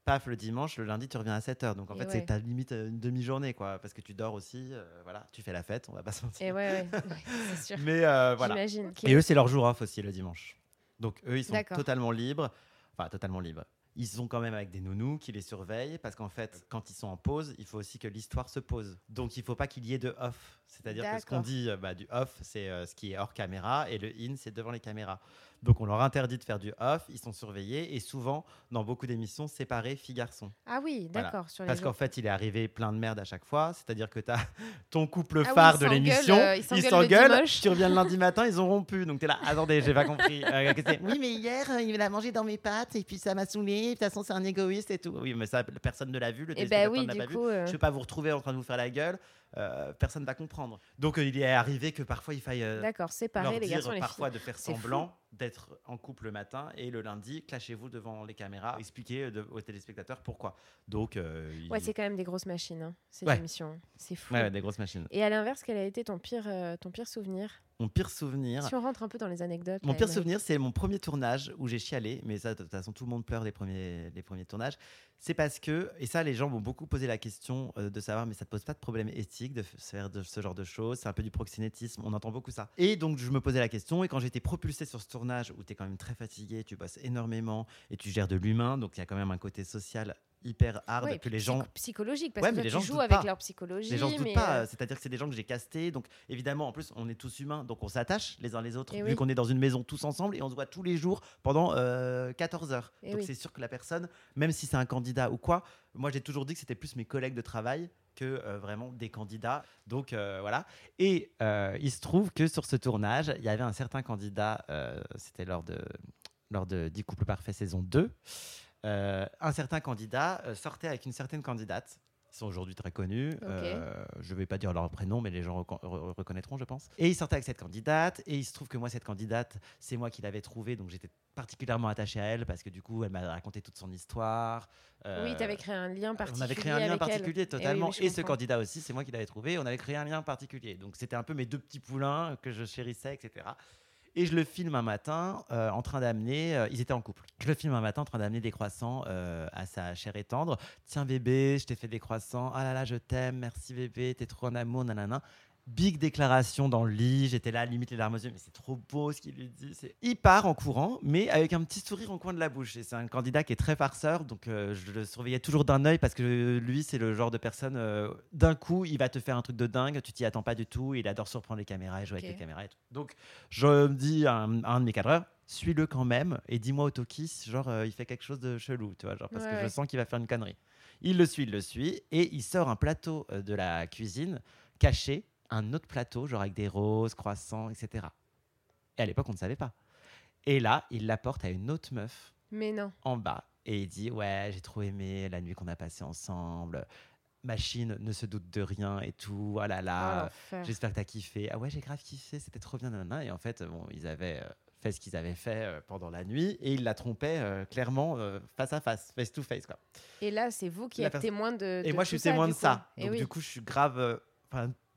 paf le dimanche, le lundi tu reviens à 7h. Donc en Et fait ouais. c'est ta limite euh, une demi-journée quoi parce que tu dors aussi, euh, voilà, tu fais la fête, on va pas se mentir. Et ouais, ouais, ouais, c'est sûr. Mais euh, voilà. Et eux c'est leur jour off aussi le dimanche. Donc eux ils sont totalement libres, enfin totalement libres. Ils sont quand même avec des nounous qui les surveillent parce qu'en fait, quand ils sont en pause, il faut aussi que l'histoire se pose. Donc il faut pas qu'il y ait de off. C'est-à-dire que ce qu'on dit bah, du off, c'est euh, ce qui est hors caméra et le in, c'est devant les caméras. Donc on leur interdit de faire du off, ils sont surveillés et souvent, dans beaucoup d'émissions, séparés filles-garçons. Ah oui, d'accord. Parce qu'en fait, il est arrivé plein de merde à chaque fois. C'est-à-dire que tu as ton couple Ah oui, phare de l'émission, euh, ils s'engueulent le s'engueulent, dimanche. tu reviens le lundi matin, ils ont rompu. Donc tu es là, attendez, j'ai pas compris. Euh, oui, mais hier, euh, il a mangé dans mes pattes et puis ça m'a saoulé. De toute façon, c'est un égoïste et tout. Oui, mais ça, personne ne l'a vu. Le Et ben oui, l'a pas vu. coup. euh, Je vais pas vous retrouver en train de vous faire la gueule. Euh, personne va comprendre. Donc euh, il est arrivé que parfois il faille euh, D'accord, leur séparer les dire garçons et les parfois filles. de faire semblant d'être en couple le matin et le lundi, clashez-vous devant les caméras, expliquez de- aux téléspectateurs pourquoi. Donc, euh, Ouais, c'est quand même des grosses machines, hein, ces Ouais. émissions. C'est fou. Ouais, ouais, des grosses machines. Et à l'inverse, quel a été ton pire, euh, ton pire souvenir? Mon pire souvenir. Si on rentre un peu dans les anecdotes. Mon là, pire souvenir, c'est mon premier tournage où j'ai chialé, mais ça, de toute façon, tout le monde pleure les premiers, les premiers tournages. C'est parce que, et ça, les gens m'ont beaucoup posé la question euh, de savoir, mais ça te pose pas de problème éthique de faire de ce genre de choses C'est un peu du proxénétisme, on entend beaucoup ça. Et donc, je me posais la question, et quand été propulsé sur ce tournage où tu es quand même très fatigué, tu bosses énormément et tu gères de l'humain, donc il y a quand même un côté social hyper hard Ouais, et que les gens psychologique parce Ouais, que mais les gens doutent avec pas. leur psychologie. les gens se doutent mais, pas, euh, c'est-à-dire que c'est des gens que j'ai castés, donc évidemment, en plus, on est tous humains, donc on s'attache les uns les autres, Eh vu oui. qu'on est dans une maison tous ensemble et on se voit tous les jours pendant euh, 14 heures. Eh donc oui. c'est sûr que la personne, même si c'est un candidat ou quoi, moi j'ai toujours dit que c'était plus mes collègues de travail que euh, vraiment des candidats. Donc euh, voilà. Et euh, il se trouve que sur ce tournage, il y avait un certain candidat, c'était lors de, lors de 10 couples parfaits saison 2, euh, un certain candidat euh, sortait avec une certaine candidate. Ils sont aujourd'hui très connus. Euh, je ne vais pas dire leur prénom, mais les gens reco- re- reconnaîtront, je pense. Et il sortait avec cette candidate. Et il se trouve que moi, cette candidate, c'est moi qui l'avais trouvée. Donc j'étais particulièrement attaché à elle parce que du coup, elle m'a raconté toute son histoire. Euh, Oui, tu avais créé un lien particulier. on avait créé un lien elle. particulier Eh oui, totalement. oui, je et ce candidat aussi, c'est moi qui l'avais trouvé. On avait créé un lien particulier. Donc c'était un peu mes deux petits poulains que je chérissais, etc. Et je le filme un matin euh, en train d'amener. euh, ils étaient en couple. Je le filme un matin en train d'amener des croissants euh, à sa chère et tendre. Tiens bébé, je t'ai fait des croissants. Ah là là, je t'aime. Merci bébé, t'es trop en amour, nanana. Big déclaration dans le lit. J'étais là, limite les larmes aux yeux, mais c'est trop beau ce qu'il lui dit. Il part en courant, mais avec un petit sourire en coin de la bouche. Et c'est un candidat qui est très farceur, donc euh, je le surveillais toujours d'un œil parce que lui, c'est le genre de personne, euh, d'un coup, il va te faire un truc de dingue, tu t'y attends pas du tout, il adore surprendre les caméras et jouer avec les caméras et tout. Donc, je me dis à un, à un de mes cadreurs, suis-le quand même et dis-moi au Toki, si, genre, euh, il fait quelque chose de chelou, tu vois, genre, parce Ouais, que je sens qu'il va faire une connerie. Il le suit, il le suit, et il sort un plateau de la cuisine caché, un autre plateau, genre avec des roses, croissants, etc. Et à l'époque, on ne savait pas. Et là, il l'apporte à une autre meuf Mais non. en bas, et il dit Ouais, j'ai trop aimé la nuit qu'on a passée ensemble. Machine ne se doute de rien et tout. Ah là Oh, là, l'enfer. j'espère que t'as kiffé. Ah ouais, j'ai grave kiffé, c'était trop bien. nanana. Et en fait, bon, ils avaient euh, fait ce qu'ils avaient fait euh, pendant la nuit, et il la trompait euh, clairement euh, face à face, face to face. Quoi. Et là, c'est vous qui La êtes personne- témoin de. Et moi, je suis témoin de ça. Et Donc, oui. du coup, je suis grave. euh,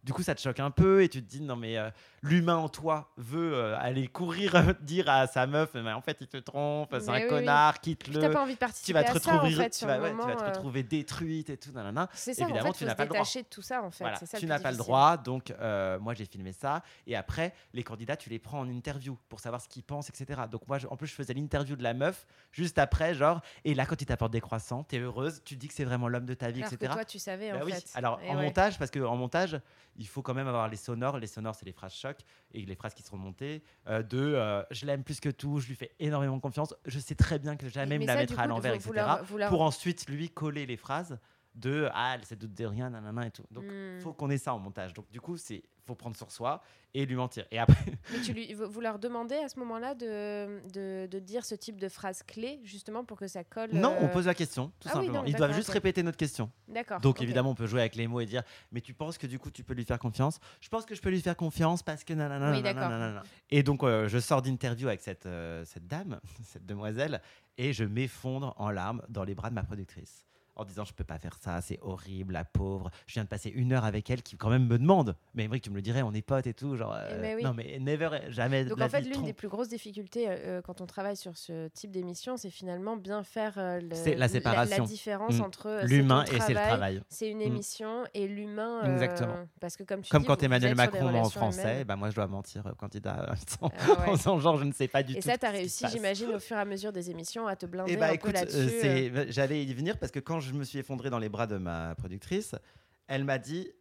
du coup, ça te choque un peu et tu te dis non, mais euh, l'humain en toi veut euh, aller courir euh, dire à sa meuf, mais en fait, il te trompe, c'est un oui, connard, quitte-le. t'as pas envie de Tu participer vas te ça, en retrouver, fait, tu vas, tu te retrouver détruite et tout. nanana. C'est ça, Évidemment, en fait, tu n'as pas le droit. de tout ça, en fait. Voilà, ça tu n'as pas le droit, donc euh, moi j'ai filmé ça. Et après, les candidats, tu les prends en interview pour savoir ce qu'ils pensent, etc. Donc moi, je- en plus, je faisais l'interview de la meuf juste après, genre, et là, quand il t'apporte des croissants, t'es heureuse, tu te dis que c'est vraiment l'homme de ta vie, Alors que etc. toi, tu savais, Bah en oui. fait. Alors Et en montage, parce qu'en montage, il faut quand même avoir les sonores. Les sonores, c'est les phrases choc et les phrases qui seront montées. euh, de euh, je l'aime plus que tout, je lui fais énormément confiance. Je sais très bien que jamais Mais me la du à l'envers, etc. leur- vous leur- Pour ensuite lui coller les phrases de ah elle se doute de rien, nanana et tout. Donc Hmm. faut qu'on ait ça en montage. Donc du coup c'est faut prendre sur soi et lui mentir. Et après Mais tu lui, vous leur demandez à ce moment-là de, de, de dire ce type de phrase clé, justement pour que ça colle. non, on euh, pose la question tout ah oui, simplement. non, Ils doivent juste répéter notre question. D'accord. Donc évidemment, on peut jouer avec les mots et dire Mais tu penses que du coup, tu peux lui faire confiance? Je pense que je peux lui faire confiance parce que nanana. Oui, nanana, nanana. Et donc, euh, je sors d'interview avec cette, euh, cette dame, cette demoiselle, et je m'effondre en larmes dans les bras de ma productrice. En disant, je peux pas faire ça, c'est horrible, la pauvre. Je viens de passer une heure avec elle qui, quand même, me demande. Mais Émeric, tu me le dirais, on est potes et tout. Genre, euh, mais oui. Non, mais never, jamais. Donc en fait, l'une des plus grosses difficultés euh, euh, quand on travaille sur ce type d'émission, c'est finalement bien faire euh, le- la séparation. La, différence Mm. entre L'humain et c'est le travail. C'est une Mm. émission et l'humain. Exactement. Parce que comme tu Comme dis, quand Emmanuel Macron en français, bah moi je dois mentir candidat en Ah ouais. en disant genre je ne sais pas du Et tout. ça, tu as réussi, j'imagine, au fur et à mesure des émissions, à te blinder Eh bah un écoute, peu euh, là-dessus. c'est- j'allais y venir parce que quand je me suis effondré dans les bras de ma productrice, elle m'a dit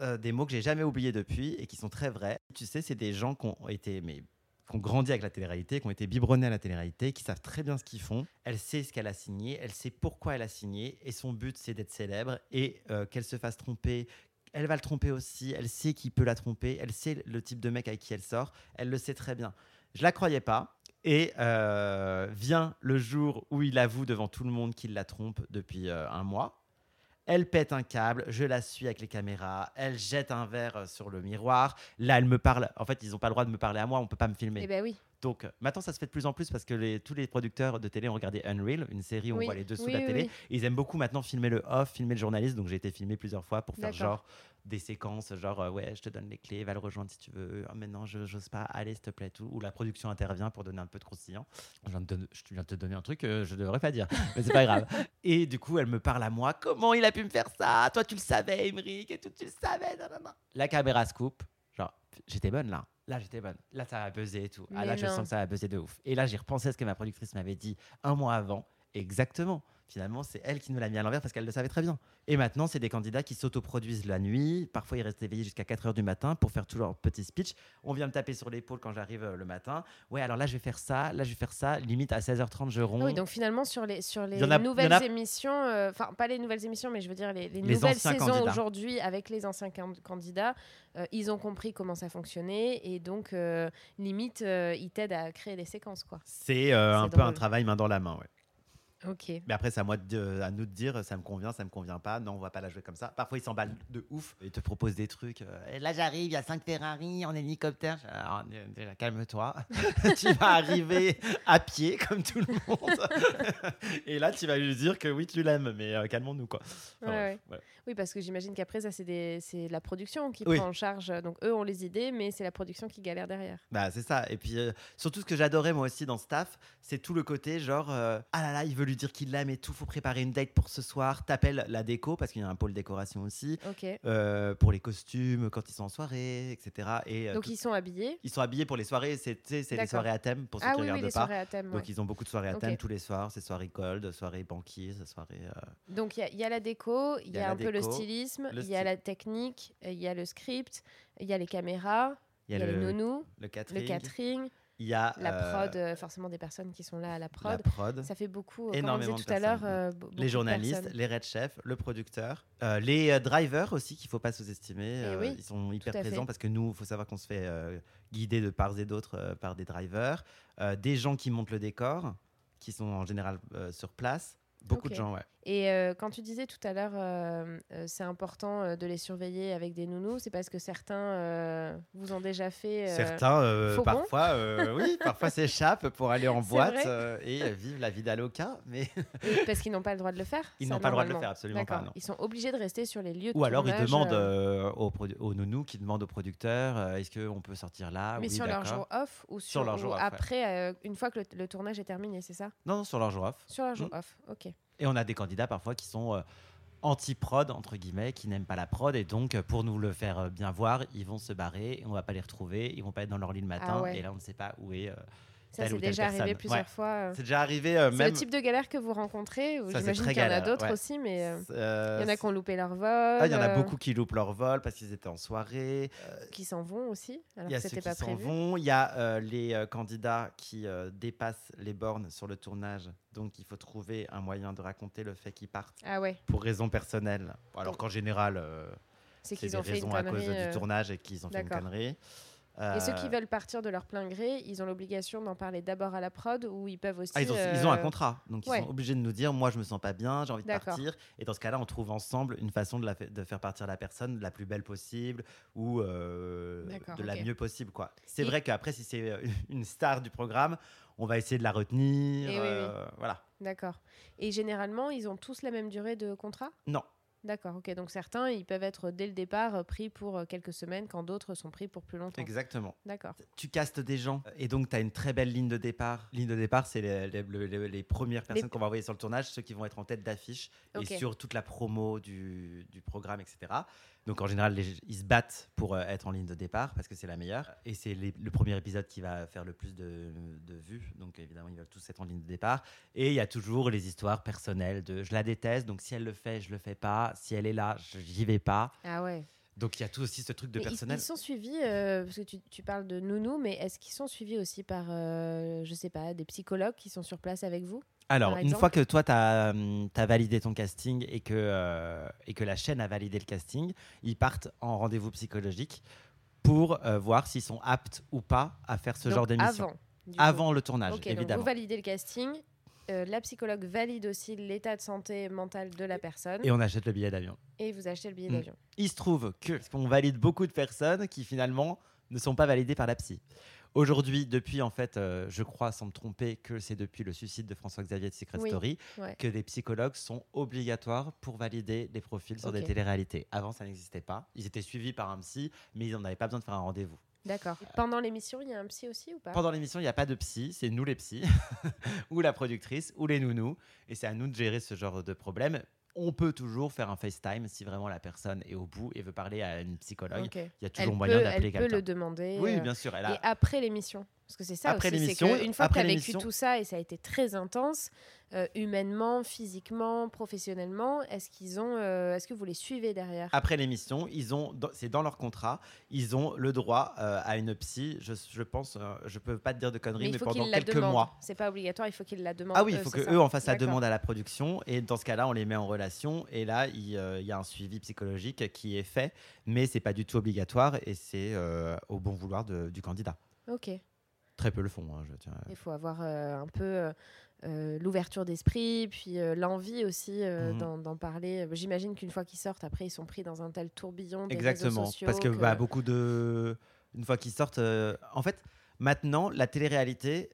euh, des mots que j'ai jamais oubliés depuis et qui sont très vrais. Tu sais, c'est des gens qui ont été mais qui ont grandi avec la télé-réalité, qui ont été biberonnés à la télé-réalité, qui savent très bien ce qu'ils font. Elle sait ce qu'elle a signé, elle sait pourquoi elle a signé, et son but c'est d'être célèbre et euh, qu'elle se fasse tromper. Elle va le tromper aussi, elle sait qui peut la tromper, elle sait le type de mec avec qui elle sort, elle le sait très bien. Je la croyais pas. Et euh, vient le jour où il avoue devant tout le monde qu'il la trompe depuis euh, un mois. Elle pète un câble, je la suis avec les caméras, elle jette un verre euh, sur le miroir. Là, elle me parle. En fait, ils n'ont pas le droit de me parler à moi, on peut pas me filmer. Eh ben oui. Donc euh, maintenant, ça se fait de plus en plus parce que les- tous les producteurs de télé ont regardé Unreal, une série où Oui, on voit les dessous oui, de la télé. oui. Et ils aiment beaucoup maintenant filmer le off, filmer le journaliste. Donc j'ai été filmé plusieurs fois pour faire genre des séquences, genre euh, ouais, je te donne les clés, va le rejoindre si tu veux. Ah, maintenant, je j'ose pas, allez, s'il te plaît, tout. Ou la production intervient pour donner un peu de croustillant. Je viens de, je viens de te donner un truc que je devrais pas dire, mais c'est pas grave. Et du coup, elle me parle à moi. Comment il a pu me faire ça? Toi, tu le savais, Émeric, et tout, tu le savais. nanana. La caméra se coupe. Genre, j'étais bonne là. Là, j'étais bonne. Là, ça va buzzer et tout. Ah, là, je non. sens que ça va buzzer de ouf. Et là, j'ai repensé à ce que ma productrice m'avait dit un mois avant. Exactement. Finalement, c'est elle qui nous l'a mis à l'envers parce qu'elle le savait très bien. Et maintenant, c'est des candidats qui s'autoproduisent la nuit. Parfois, ils restent éveillés jusqu'à 4 heures du matin pour faire tout leur petit speech. On vient me taper sur l'épaule quand j'arrive euh, le matin. Ouais, alors là, je vais faire ça. Là, je vais faire ça. Limite, à 16h30, je ronds. Oui, donc finalement, sur les, sur les a- nouvelles a- émissions, euh, enfin, pas les nouvelles émissions, mais je veux dire les, les Les nouvelles saisons aujourd'hui avec les anciens can- candidats, euh, ils ont compris comment ça fonctionnait et donc, euh, limite, ils t'aident à créer des séquences, quoi. C'est un peu un travail main dans la main, ouais. Ok. Mais après, c'est à, moi de- à nous de dire ça me convient, ça me convient pas. Non, on va pas la jouer comme ça. Parfois, ils s'emballent de ouf. Ils te proposent des trucs. euh, là, j'arrive, il y a 5 Ferrari en hélicoptère. Alors, dé- déjà, calme-toi. tu vas arriver à pied, comme tout le monde. Et là, tu vas lui dire que oui, tu l'aimes, mais euh, calmons-nous, quoi. Enfin, Ouais, bref, ouais. Oui, parce que j'imagine qu'après, ça, c'est des- c'est la production qui Oui. prend en charge. Donc, eux ont les idées, mais c'est la production qui galère derrière. Bah, c'est ça. Et puis, euh, surtout, ce que j'adorais moi aussi dans Staff, c'est tout le côté genre, euh, ah là là, il veut lui dire qu'il l'aime et tout, faut préparer une date pour ce soir. T'appelles la déco, parce qu'il y a un pôle décoration aussi, Ok. euh, pour les costumes, quand ils sont en soirée, etc. Et, euh, Donc, tout- ils sont habillés? ils sont habillés pour les soirées, c'est les soirées à thème, pour ceux Ah qui oui, oui, regardent les pas. soirées à thème. Donc, ouais. ils ont beaucoup de soirées à thème tous les soirs. C'est soirée gold, soirée banquise, soirée. euh, Donc, il y a- y, la déco, il y, y a un peu le stylisme, le il y a la technique, il y a le script, il y a les caméras, il y a, le, les nounous, le catering. le catering, Il y a la euh, prod, euh, forcément des personnes qui sont là à la prod. la prod. Ça fait beaucoup, euh, Énormément comme on de disait tout à l'heure, euh, les de journalistes, les red chefs, le producteur, euh, les euh, drivers aussi qu'il faut pas sous-estimer. Eh euh, oui, ils sont hyper fait. présents parce que nous, il faut savoir qu'on se fait euh, guider de part et d'autre euh, par des drivers, Euh, des gens qui montent le décor, qui sont en général euh, sur place. Beaucoup de gens, ouais. Et euh, quand tu disais tout à l'heure, euh, euh, c'est important euh, de les surveiller avec des nounous, c'est parce que certains vous ont déjà fait. Certains, parfois, oui, parfois s'échappent pour aller en boîte et vivre la vie d'Aloca, mais et parce qu'ils n'ont pas le droit de le faire Ils n'ont pas le droit de le faire, absolument pas, non. Ils sont obligés de rester sur les lieux de ou alors ils demandent aux, aux nounous qui demandent au producteur euh, est-ce qu'on peut sortir là? Mais Oui, sur leur jour off ou sur, leur ou jour off, après, une fois que le, le tournage est terminé, c'est ça? Non, non, sur leur jour off. Sur leur jour Mm. off, ok. Et on a des candidats parfois qui sont euh, anti-prod, entre guillemets, qui n'aiment pas la prod. Et donc, euh, pour nous le faire euh, bien voir, ils vont se barrer et on va pas les retrouver. Ils vont pas être dans leur lit le matin. Ah ouais. Et là, on ne sait pas où est. euh, Ça, telle c'est déjà arrivé plusieurs Ouais. fois. euh. C'est déjà arrivé euh, même. le type de galère que vous rencontrez J'imagine qu'il y en a d'autres ouais. aussi, mais euh, Euh, il y en a qui ont loupé leur vol. ah, il y en a euh, beaucoup qui loupent leur vol parce qu'ils étaient en soirée. Euh, qui s'en vont aussi, alors Il y a que ceux qui s'en vont. Il y a euh, les euh, candidats qui euh, dépassent les bornes sur le tournage. Donc, il faut trouver un moyen de raconter le fait qu'ils partent Ah ouais, pour raisons personnelles. Alors qu'en général, euh, c'est qu'ils des ont fait une raisons à connerie. cause euh, du tournage et qu'ils ont fait une d'accord. Et ceux qui Euh, veulent partir de leur plein gré, ils ont l'obligation d'en parler d'abord à la prod ou ils peuvent aussi. Ah, ils, ont, ils ont un euh, contrat, donc ils sont obligés de nous dire moi je me sens pas bien, j'ai envie de partir. Et dans ce cas-là, on trouve ensemble une façon de, la fa- de faire partir la personne la plus belle possible ou euh, de la mieux possible. quoi. C'est Et- vrai qu'après, si c'est une star du programme, on va essayer de la retenir. Oui, oui. Voilà. D'accord. Et généralement, ils ont tous la même durée de contrat? Non. D'accord, ok. Donc certains, ils peuvent être dès le départ euh, pris pour euh, quelques semaines, quand d'autres sont pris pour plus longtemps. Exactement. D'accord. Tu castes des gens et donc tu as une très belle ligne de départ. Ligne de départ, c'est les, les- les- les premières personnes qu'on va envoyer sur le tournage, ceux qui vont être en tête d'affiche et sur toute la promo du, du programme, etc. Donc en général, les- ils se battent pour euh, être en ligne de départ parce que c'est la meilleure. Et c'est le premier épisode qui va faire le plus de, de vues. Donc évidemment, ils veulent tous être en ligne de départ. Et il y a toujours les histoires personnelles de je la déteste, donc si elle le fait, je le fais pas. Si elle est là, je- j'y vais pas. Ah ouais. Donc il y a tout aussi ce truc de Mais ils- personnel. Ils, sont suivis, euh, parce que tu, tu parles de nounou, mais est-ce qu'ils sont suivis aussi par, euh, je sais pas, des psychologues qui sont sur place avec vous? Alors, une fois que toi, tu as, validé ton casting et que, euh, et que la chaîne a validé le casting, ils partent en rendez-vous psychologique pour euh, voir s'ils sont aptes ou pas à faire ce Donc, genre d'émission. Avant. le tournage, Ok, donc évidemment. vous validez le casting. euh, la psychologue valide aussi l'état de santé mentale de la personne Et on achète le billet d'avion. et vous achetez le billet Mm. d'avion. Il se trouve que qu'on valide beaucoup de personnes qui finalement ne sont pas validées par la psy. Aujourd'hui, depuis en fait, euh, je crois sans me tromper que c'est depuis le suicide de François-Xavier de Secret Oui, Story ouais. que les psychologues sont obligatoires pour valider les profils sur des Ok. téléréalités. Avant, ça n'existait pas. Ils étaient suivis par un psy, mais ils n'en avaient pas besoin de faire un rendez-vous. D'accord. Pendant l'émission, il y a un psy aussi ou pas? Pendant l'émission, il n'y a pas de psy, c'est nous les psys, ou la productrice, ou les nounous, et c'est à nous de gérer ce genre de problème. On peut toujours faire un FaceTime si vraiment la personne est au bout et veut parler à une psychologue. Ok. Il y a Elle toujours peut, moyen elle d'appeler peut quelqu'un. le demander. Oui, euh, bien sûr. Elle Et après l'émission Parce que c'est ça Après aussi, c'est l'émission, qu'une fois que tu as vécu tout ça et ça a été très intense, euh, humainement, physiquement, professionnellement, est-ce qu'ils ont, euh, est-ce que vous les suivez derrière? Après l'émission, ils ont, c'est dans leur contrat, ils ont le droit euh, à une psy. Je, je pense, je peux pas te dire de conneries, Mais mais, pendant qu'ils la quelques mois. C'est pas obligatoire, il faut qu'ils la demandent. Ah oui, il faut c'est que ça eux en fassent la demande à la production et dans ce cas-là, on les met en relation et là, il, y a un suivi psychologique qui est fait, mais c'est pas du tout obligatoire et c'est au bon vouloir de- du candidat. Ok. Très peu le font, hein, je tiens. à- Il faut avoir euh, un peu euh, euh, l'ouverture d'esprit, puis euh, l'envie aussi Mhm. d'en- parler. J'imagine qu'une fois qu'ils sortent, après, ils sont pris dans un tel tourbillon des Exactement, réseaux sociaux. parce que bah, beaucoup de, une fois qu'ils sortent, en fait, maintenant, la télé-réalité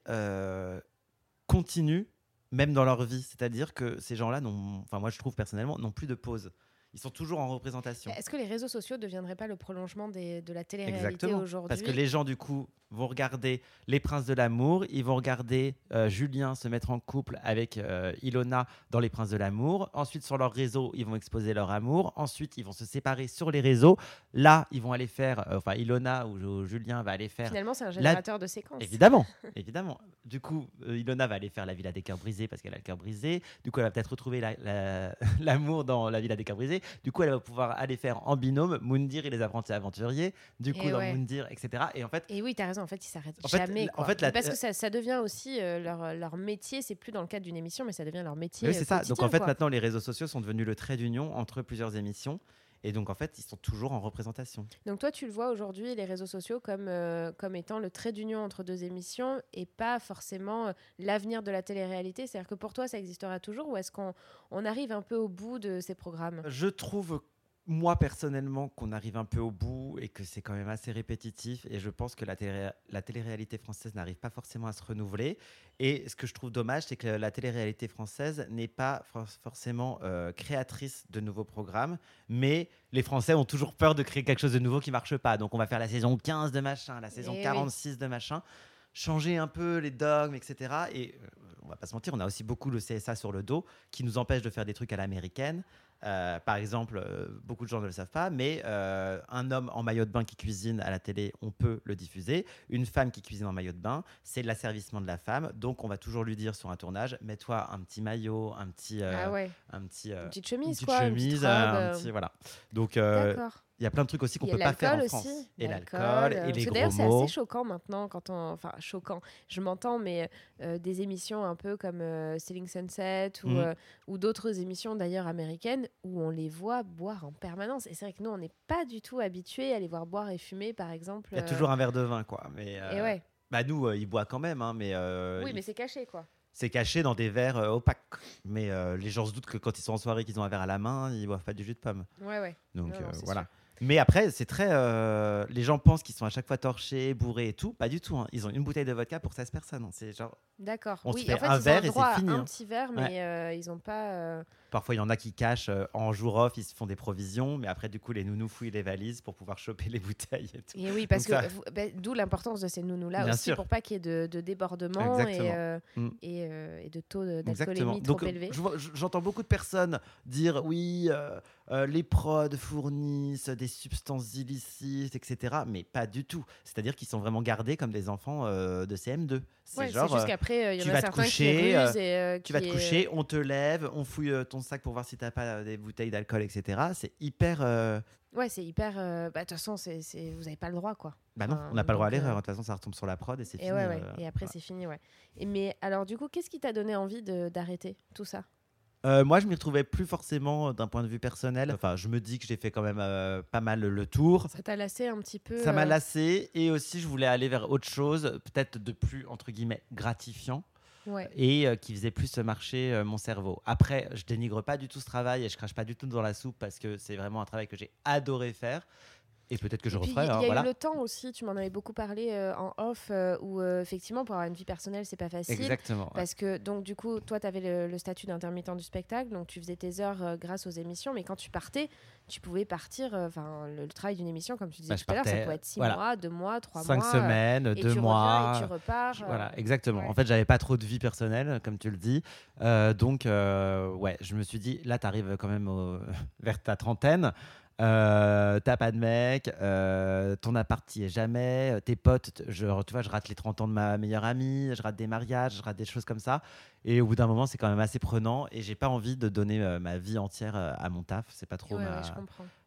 continue même dans leur vie, c'est-à-dire que ces gens-là enfin moi je trouve personnellement, n'ont plus de pause. Ils sont toujours en représentation. Est-ce que les réseaux sociaux ne deviendraient pas le prolongement des, de la télé-réalité aujourd'hui Parce que les gens, du coup, vont regarder Les Princes de l'amour, ils vont regarder euh, Julien se mettre en couple avec euh, Ilona dans Les Princes de l'amour. Ensuite, sur leur réseau, ils vont exposer leur amour. Ensuite, ils vont se séparer sur les réseaux. Là, ils vont aller faire, euh, enfin, Ilona ou, Julien va aller faire. Finalement, c'est un générateur de séquences. Évidemment, évidemment. Du coup, Ilona va aller faire La Villa des cœurs brisés parce qu'elle a le cœur brisé. Du coup, elle va peut-être retrouver l'amour dans La Villa des cœurs brisés. Du coup, elle va pouvoir aller faire en binôme Moundir et les apprentis aventuriers. Du coup, dans Moundir, etc. Et en fait. Et oui, tu as raison en fait, ils s'arrêtent jamais. en fait, Parce que ça, ça, devient aussi euh, leur, leur, métier. C'est plus dans le cadre d'une émission, mais ça devient leur métier. Oui, c'est ça. Donc en fait, maintenant, les réseaux sociaux sont devenus le trait d'union entre plusieurs émissions. Et donc, en fait, ils sont toujours en représentation. Donc, toi, tu le vois aujourd'hui, les réseaux sociaux, comme, euh, comme étant le trait d'union entre deux émissions et pas forcément euh, l'avenir de la télé-réalité. C'est-à-dire que pour toi, ça existera toujours ou est-ce qu'on on arrive un peu au bout de ces programmes? Je trouve moi personnellement qu'on arrive un peu au bout et que c'est quand même assez répétitif et je pense que la, télé la télé-réalité française n'arrive pas forcément à se renouveler. Et ce que je trouve dommage c'est que la télé-réalité française n'est pas forcément euh, créatrice de nouveaux programmes mais les Français ont toujours peur de créer quelque chose de nouveau qui marche pas. Donc on va faire la saison 15 de machin, la saison 46 eh de machin changer un peu les dogmes etc et euh, on va pas se mentir on a aussi beaucoup le CSA sur le dos qui nous empêche de faire des trucs à l'américaine euh, par exemple, euh, beaucoup de gens ne le savent pas, mais euh, un homme en maillot de bain qui cuisine à la télé, on peut le diffuser. Une femme qui cuisine en maillot de bain, c'est l'asservissement de la femme. Donc, on va toujours lui dire sur un tournage, mets-toi un petit maillot, un petit, ah un petit, une petite chemise, une quoi, chemise, un petit, voilà. Donc, D'accord il y a plein de trucs aussi qu'on peut pas faire en France. Et l'alcool, et les gros D'ailleurs, c'est assez choquant maintenant quand on, enfin choquant. Je m'entends, mais euh, des émissions un peu comme euh, Selling Sunset ou, mm. euh, ou d'autres émissions d'ailleurs américaines où on les voit boire en permanence. Et c'est vrai que nous, on n'est pas du tout habitués à les voir boire et fumer, par exemple. Il y a toujours un verre de vin, quoi. Mais et ouais. Bah nous, ils boivent quand même, hein, mais. oui, mais c'est caché, quoi c'est caché dans des verres opaques. Mais les gens se doutent que quand ils sont en soirée, qu'ils ont un verre à la main, ils boivent pas du jus de pomme. Ouais, ouais. Donc voilà. Mais après, c'est très. Euh, les gens pensent qu'ils sont à chaque fois torchés, bourrés et tout. Pas du tout. Hein. Ils ont une bouteille de vodka pour 16 personnes. Hein. C'est genre. D'accord. On oui, se fait un verre et c'est fini. Un hein. petit verre, mais euh, ils n'ont pas. Euh, Parfois, il y en a qui cachent en jour off, ils se font des provisions, mais après, du coup, les nounous fouillent les valises pour pouvoir choper les bouteilles et tout. Et oui, parce que bah, d'où l'importance de ces nounous-là aussi pour pas qu'il y ait de, débordement mm. et, et, de taux d'alcoolémie trop élevé. J'entends beaucoup de personnes dire oui, les prods fournissent des substances illicites, etc. Mais pas du tout. C'est-à-dire qu'ils sont vraiment gardés comme des enfants euh, de CM2. C'est genre, juste qu'après, il y en a certains coucher, qui euh, Tu vas te coucher, on te lève, on fouille euh, ton sac pour voir si tu n'as pas des bouteilles d'alcool, etc. C'est hyper... Ouais, c'est hyper. Bah, de toute façon, c'est, vous n'avez pas le droit, quoi. Bah non, on n'a pas le droit à l'erreur. De toute façon, ça retombe sur la prod et c'est fini. Et après, c'est fini, ouais. Et mais alors, du coup, qu'est-ce qui t'a donné envie d'arrêter tout ça? Euh, moi, je m'y retrouvais plus forcément euh, d'un point de vue personnel. Enfin, je me dis que j'ai fait quand même euh, pas mal le tour. Ça t'a lassé un petit peu Ça m'a lassé et aussi je voulais aller vers autre chose, peut-être de plus entre guillemets gratifiant. Et qui faisait plus marcher mon cerveau. Après, je dénigre pas du tout ce travail et je crache pas du tout dans la soupe parce que c'est vraiment un travail que j'ai adoré faire. Et peut-être que je referai. Il y a eu le temps aussi, tu m'en avais beaucoup parlé euh, en off, euh, où euh, effectivement, pour avoir une vie personnelle, c'est pas facile. Exactement. Parce que, donc, du coup, toi, tu avais le, statut d'intermittent du spectacle, donc tu faisais tes heures grâce aux émissions, mais quand tu partais, tu pouvais partir. Enfin, le, travail d'une émission, comme tu disais bah, tout à l'heure, ça pouvait être 6 mois, 2 mois, 3 mois. 5 semaines, 2 mois. et tu repars. Voilà, exactement. En fait, j'avais pas trop de vie personnelle, comme tu le dis. donc, ouais, je me suis dit, là, tu arrives quand même vers ta trentaine. Euh, t'as pas de mec, euh, ton appart y est jamais, euh, tes potes, je, tu vois, je rate les 30 ans de ma meilleure amie, je rate des mariages, je rate des choses comme ça. Et au bout d'un moment, c'est quand même assez prenant et j'ai pas envie de donner ma vie entière à mon taf. C'est pas trop ma,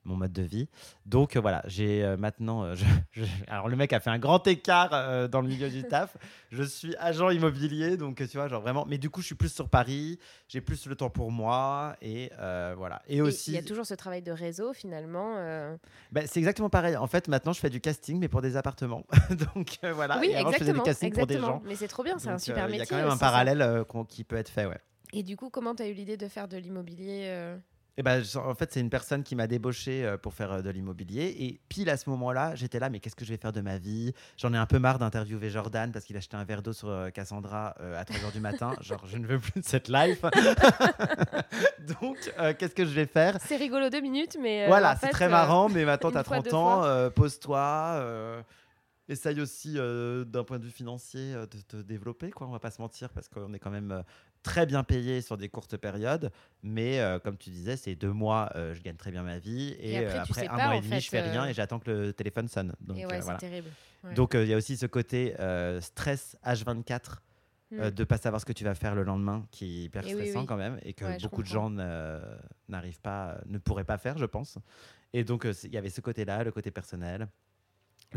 mon mode de vie. Donc voilà, j'ai maintenant. alors le mec a fait un grand écart dans le milieu du taf. Je suis agent immobilier, donc tu vois, genre vraiment. Mais du coup, je suis plus sur Paris, j'ai plus le temps pour moi et voilà. Et, aussi. Il y a toujours ce travail de réseau finalement euh. Ben, c'est exactement pareil. En fait, maintenant, je fais du casting, mais pour des appartements. Donc euh, voilà. Oui, avant, exactement, je faisais du casting pour des gens. Mais c'est trop bien, c'est un super métier. Euh, il y a quand même un parallèle qui peut être fait, ouais. Et du coup, comment tu as eu l'idée de faire de l'immobilier Et ben, j- en fait, c'est une personne qui m'a débauché euh, pour faire euh, de l'immobilier. Et pile à ce moment-là, j'étais là, mais qu'est-ce que je vais faire de ma vie? J'en ai un peu marre d'interviewer Jordan parce qu'il achetait un verre d'eau sur euh, Cassandra à 3h du matin. Genre, je ne veux plus de cette life. Donc, euh, qu'est-ce que je vais faire? C'est rigolo deux minutes, mais. euh, Voilà, en c'est très euh, marrant, mais maintenant, une tu as fois, 30 deux ans, euh, pose-toi. euh, essaye aussi, euh, d'un point de vue financier, euh, de te développer, quoi. On va pas se mentir, parce qu'on est quand même euh, très bien payé sur des courtes périodes. Mais euh, comme tu disais, c'est deux mois, euh, je gagne très bien ma vie. Et, Et après, euh, tu après sais un pas, mois et demi, fait, je fais rien et j'attends que le téléphone sonne. Donc, Et ouais, c'est voilà. terrible. Ouais. Donc, il y a aussi ce côté stress H24 euh, Mm. de pas savoir ce que tu vas faire le lendemain, qui est hyper Et stressant oui. quand même, et que Ouais, beaucoup de gens n'arrivent pas, ne pourraient pas faire, je pense. Et donc, il y avait ce côté-là, le côté personnel,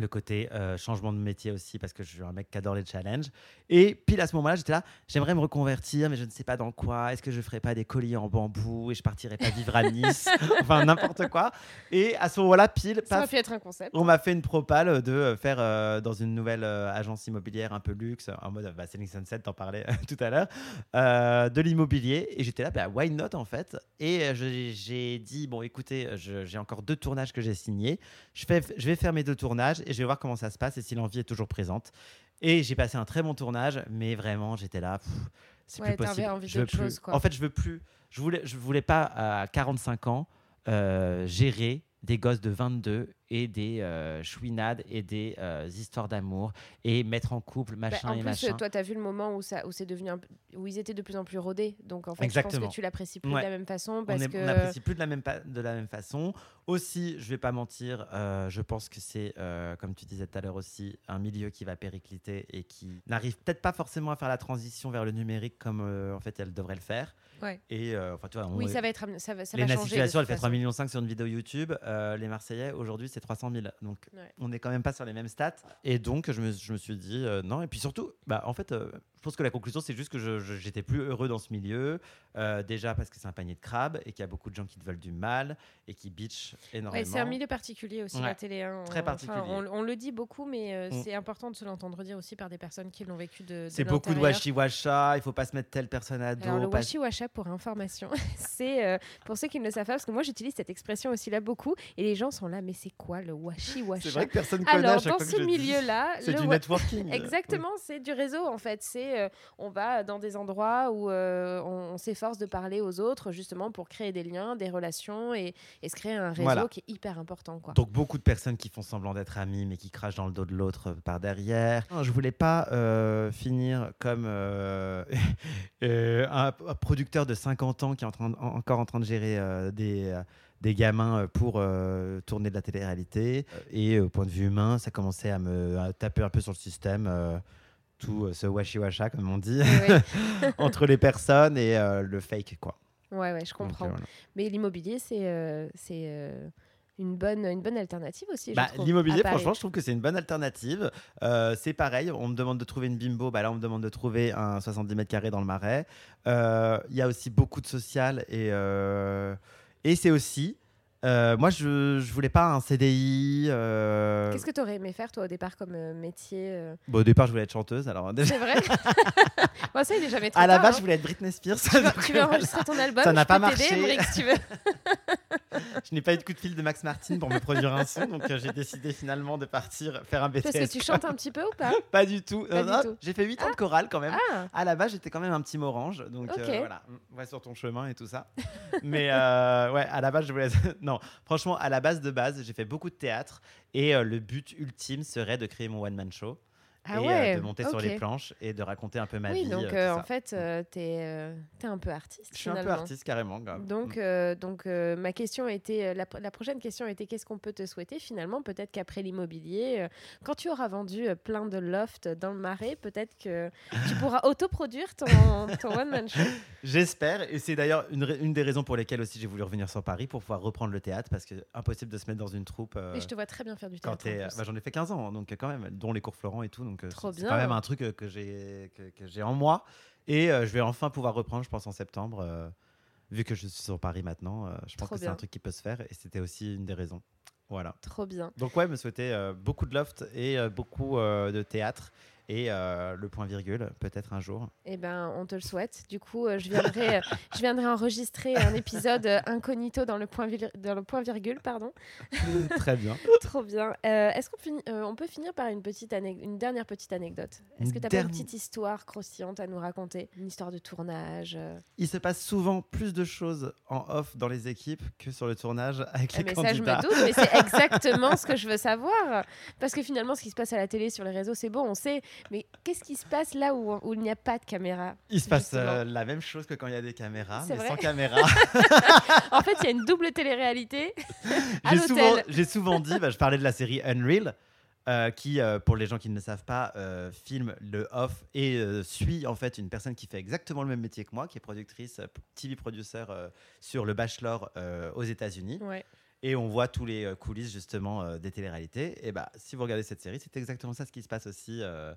le côté euh, changement de métier aussi, parce que je suis un mec qui adore les challenges. Et pile à ce moment-là, j'étais là, j'aimerais me reconvertir, mais je ne sais pas dans quoi. Est-ce que je ferais pas des colliers en bambou et je partirais pas vivre à Nice? Enfin, n'importe quoi. Et à ce moment-là, pile, Ça paf, pu être un concept. on m'a fait une propale de euh, faire euh, dans une nouvelle euh, agence immobilière un peu luxe, en mode bah, Selling Sunset, t'en parlais tout à l'heure, de l'immobilier. Et j'étais là, bah, why not en fait? Et j'ai dit, bon écoutez, j'ai encore deux tournages que j'ai signés. Je, fais, je vais faire mes deux tournages et je vais voir comment ça se passe et si l'envie est toujours présente. Et j'ai passé un très bon tournage, mais vraiment, j'étais là, c'est Ouais, plus possible. t'avais envie je veux d'autre plus. chose, quoi. En fait, je veux plus. Je voulais, je voulais pas à 45 ans euh, gérer des gosses de 22 et des euh, chouinades et des euh, histoires d'amour et mettre en couple Bah, machin en et plus, machin. toi, tu as vu le moment où, ça, où, c'est devenu un où ils étaient de plus en plus rodés. Donc, en fait, je pense que tu l'apprécies plus Ouais. de la même façon. on Parce est- que... on n'apprécie plus de la même de la même façon. Aussi, je vais pas mentir, euh, je pense que c'est, comme tu disais tout à l'heure aussi, un milieu qui va péricliter et qui n'arrive peut-être pas forcément à faire la transition vers le numérique comme en fait elle devrait le faire. Ouais. Et euh, enfin, tu vois, on- Oui, ça va être ça va, ça va changer. Situation, elle fait 3,5 façon. millions sur une vidéo YouTube. Euh, les Marseillais, aujourd'hui, c'est 300 000. Donc, Ouais. on n'est quand même pas sur les mêmes stats. Et donc, je me, je me suis dit, euh, non. Et puis surtout, bah, en fait, pense que la conclusion, c'est juste que j'étais plus heureux dans ce milieu. Euh, déjà parce que c'est un panier de crabes et qu'il y a beaucoup de gens qui te veulent du mal et qui bitchent énormément. Ouais, c'est un milieu particulier aussi, Ouais. la télé. hein. Très Enfin, particulier. on, on le dit beaucoup, mais euh, Mm. c'est important de se l'entendre dire aussi par des personnes qui l'ont vécu de, de C'est beaucoup de washi-washa, il faut pas se mettre telle personne à dos. Alors, le pas- washi-washa, pour information, c'est euh, pour ceux qui ne le savent pas, parce que moi j'utilise cette expression aussi là beaucoup, et les gens sont là, mais c'est quoi le C'est washi-washa vrai que personne connaît à Alors, chaque dans ce milieu-là, C'est du wa- networking. Exactement, c'est du réseau en fait. C'est euh, on va dans des endroits où euh, on, on s'efforce de parler aux autres justement pour créer des liens, des relations et, et se créer un réseau Voilà. qui est hyper important quoi. Donc beaucoup de personnes qui font semblant d'être amis mais qui crachent dans le dos de l'autre euh, par derrière. Je voulais pas euh, finir comme euh, euh, un, un producteur de 50 ans qui est en train de- en- encore en train de gérer euh, des, euh, des gamins pour euh, tourner de la télé-réalité. Et au point de vue humain, ça commençait à me à taper un peu sur le système. euh, tout euh, ce washi-washa, comme on dit, Ouais, entre les personnes et euh, le fake, quoi. ouais, ouais, je comprends. euh, voilà. Mais l'immobilier, c'est c'est une bonne une bonne alternative aussi. Bah, L'immobilier, franchement, je trouve que c'est une bonne alternative. Euh, c'est pareil, on me demande de trouver une bimbo. Bah là, on me demande de trouver un 70 mètres carrés dans le marais. Euh, Il y a aussi beaucoup de social et, euh, et c'est aussi. Euh, moi, je, je voulais pas un CDI. euh, Qu'est-ce que tu aurais aimé faire toi au départ comme euh, métier bon, au départ, je voulais être chanteuse. Alors, C'est vrai Bon, ça, il est jamais trop à la base, hein. je voulais être Britney Spears. Tu veux, tu veux enregistrer ton album Ça n'a pas marché. Emmerich, si tu veux. je n'ai pas eu de coup de fil de Max Martin pour me produire un son, donc euh, j'ai décidé finalement de partir faire un BTS. Parce que tu chantes un petit peu ou pas? Pas du tout. Tout. J'ai fait 8 ans de chorale quand même. Ah, À la base, j'étais quand même un petit morange, donc euh, voilà, va sur ton chemin et tout ça. Mais euh, ouais, à la base, je voulais. non, franchement, à la base de base, j'ai fait beaucoup de théâtre et euh, le but ultime serait de créer mon one man show ah et euh, de monter sur les planches et de raconter un peu ma Oui, vie. donc euh, euh, en fait, euh, t'es euh, t'es un peu artiste. je suis un peu artiste carrément. grave. Donc, Mm. donc ma question était, la, la prochaine question était qu'est-ce qu'on peut te souhaiter finalement? Peut-être qu'après l'immobilier, quand tu auras vendu plein de lofts dans le marais, peut-être que tu pourras autoproduire ton, ton one man show. J'espère, et c'est d'ailleurs une, une des raisons pour lesquelles aussi j'ai voulu revenir sur Paris pour pouvoir reprendre le théâtre parce que impossible de se mettre dans une troupe. Et je te vois très bien faire du théâtre. bah, j'en ai fait 15 ans, donc euh, quand même, dont les cours Florent et tout, donc euh, Trop c'est quand même un truc euh, que j'ai que, que j'ai en moi et euh, je vais enfin pouvoir reprendre, je pense en septembre, euh, vu que je suis sur Paris maintenant, euh, je pense Trop que c'est un truc qui peut se faire et c'était aussi une des raisons. Voilà. Trop bien. Donc ouais, me souhaiter euh, beaucoup de loft et euh, beaucoup euh, de théâtre et euh, le point virgule, peut-être un jour. Eh ben, on te le souhaite. Du coup, euh, je, viendrai, euh, je viendrai enregistrer un épisode incognito dans le point, vir- dans le point virgule. Pardon. Très bien. Trop bien. Est-ce qu'on on peut finir par une, petite une dernière petite anecdote? Est-ce que tu as pas une petite histoire croustillante à nous raconter? Une histoire de tournage Il se passe souvent plus de choses en off dans les équipes que sur le tournage avec Ah, les mais ça, je me doute, mais c'est exactement ce que je veux savoir. Parce que finalement, ce qui se passe à la télé, sur les réseaux, c'est bon, on sait. Mais qu'est-ce qui se passe là où, où il n'y a pas de caméra Il se passe euh, la même chose que quand il y a des caméras, mais sans caméra. En fait, il y a une double télé-réalité. J'ai souvent, dit, bah, je parlais de la série Unreal, euh, qui, euh, pour les gens qui ne le savent pas, euh, filme le off et suit en fait une personne qui fait exactement le même métier que moi, qui est productrice, TV producer sur Le Bachelor aux États-Unis. Ouais. Et on voit tous les euh, coulisses justement euh, des téléréalités. Et bah, si vous regardez cette série, c'est exactement ça ce qui se passe aussi. euh,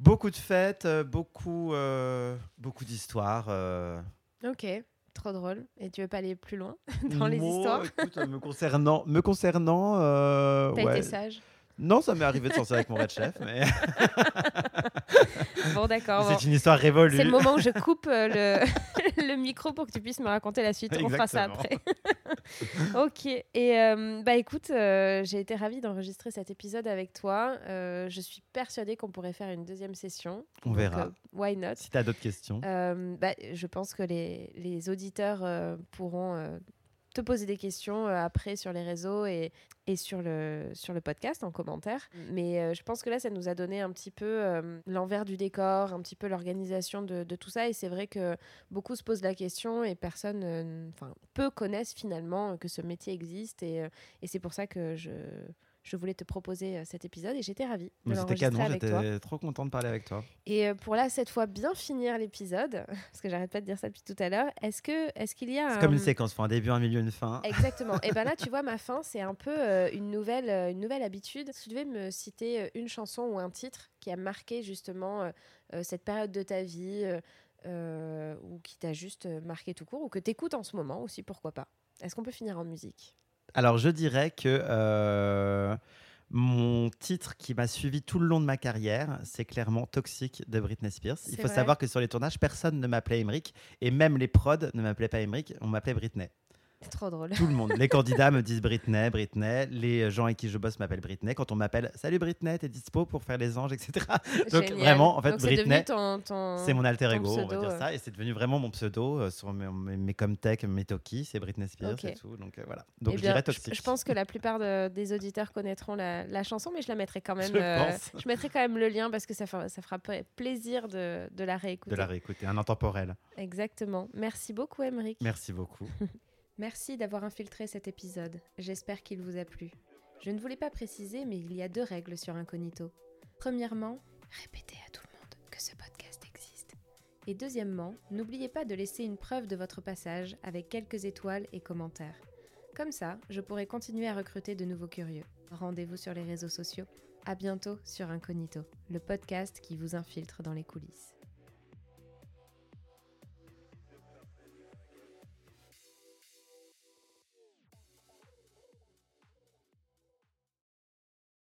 beaucoup de fêtes, beaucoup, beaucoup d'histoires. Ok, trop drôle. Et tu veux pas aller plus loin dans les Moi, histoires? écoute, me concernant, me concernant, euh, T'as ouais. été sage. Non, ça m'est arrivé de sortir avec mon red chef, mais Bon, d'accord. bon. c'est une histoire révolue. C'est le moment où je coupe euh, le, le micro pour que tu puisses me raconter la suite. On fera ça après. ok. Et euh, bah écoute, euh, j'ai été ravie d'enregistrer cet épisode avec toi. Euh, je suis persuadée qu'on pourrait faire une deuxième session. On Donc, verra. euh, why not? Si tu as d'autres questions. Euh, bah, Je pense que les, les auditeurs euh, pourront euh, te poser des questions euh, après sur les réseaux et, et sur, le, sur le podcast en commentaire. Mais euh, je pense que là, ça nous a donné un petit peu euh, l'envers du décor, un petit peu l'organisation de, de tout ça. Et c'est vrai que beaucoup se posent la question et personne, euh, enfin, peu connaissent finalement que ce métier existe. Et, et c'est pour ça que je, je voulais te proposer euh, cet épisode et j'étais ravie de Mais C'était canon, j'étais trop content de parler avec toi. Et euh, pour là, cette fois, bien finir l'épisode, parce que j'arrête pas de dire ça depuis tout à l'heure, est-ce que est-ce qu'il y a C'est un- comme une séquence, un début, un milieu, une fin. Exactement. Et ben là, tu vois, ma fin, c'est un peu euh, une nouvelle, euh, une nouvelle habitude. Si tu devais me citer une chanson ou un titre qui a marqué justement euh, cette période de ta vie, ou qui t'a juste marqué tout court, ou que t'écoutes en ce moment aussi, pourquoi pas? Est-ce qu'on peut finir en musique? Alors, je dirais que euh, mon titre qui m'a suivi tout le long de ma carrière, c'est clairement Toxic de Britney Spears. Il faut vrai. savoir que sur les tournages, personne ne m'appelait Emmerich et même les prods ne m'appelaient pas Emmerich, on m'appelait Britney. C'est trop drôle. Tout le monde. Les candidats me disent Britney, Britney. Les gens avec qui je bosse m'appellent Britney. Quand on m'appelle Salut Britney, t'es dispo pour faire les anges, etc. Donc, Génial. vraiment, en fait, Donc, Britney, C'est mon alter ego, on va pseudo, dire euh. ça. Et c'est devenu vraiment mon pseudo euh, sur mes, mes, mes Comtech, mes Toki, c'est Britney Spears et tout. Donc euh, voilà. Donc Eh je bien, dirais Toxic. Je, pense que la plupart de- des auditeurs connaîtront la, la chanson, mais je la mettrai quand même. Je je mettrai quand même le lien parce que ça fera, ça fera pa- plaisir de, de la réécouter. de la réécouter, un intemporel. Exactement. Merci beaucoup, Emeric. Merci beaucoup. Merci d'avoir infiltré cet épisode. J'espère qu'il vous a plu. Je ne voulais pas préciser, mais il y a deux règles sur Incognito. Premièrement, répétez à tout le monde que ce podcast existe. Et deuxièmement, n'oubliez pas de laisser une preuve de votre passage avec quelques étoiles et commentaires. Comme ça, je pourrai continuer à recruter de nouveaux curieux. Rendez-vous sur les réseaux sociaux. À bientôt sur Incognito, le podcast qui vous infiltre dans les coulisses.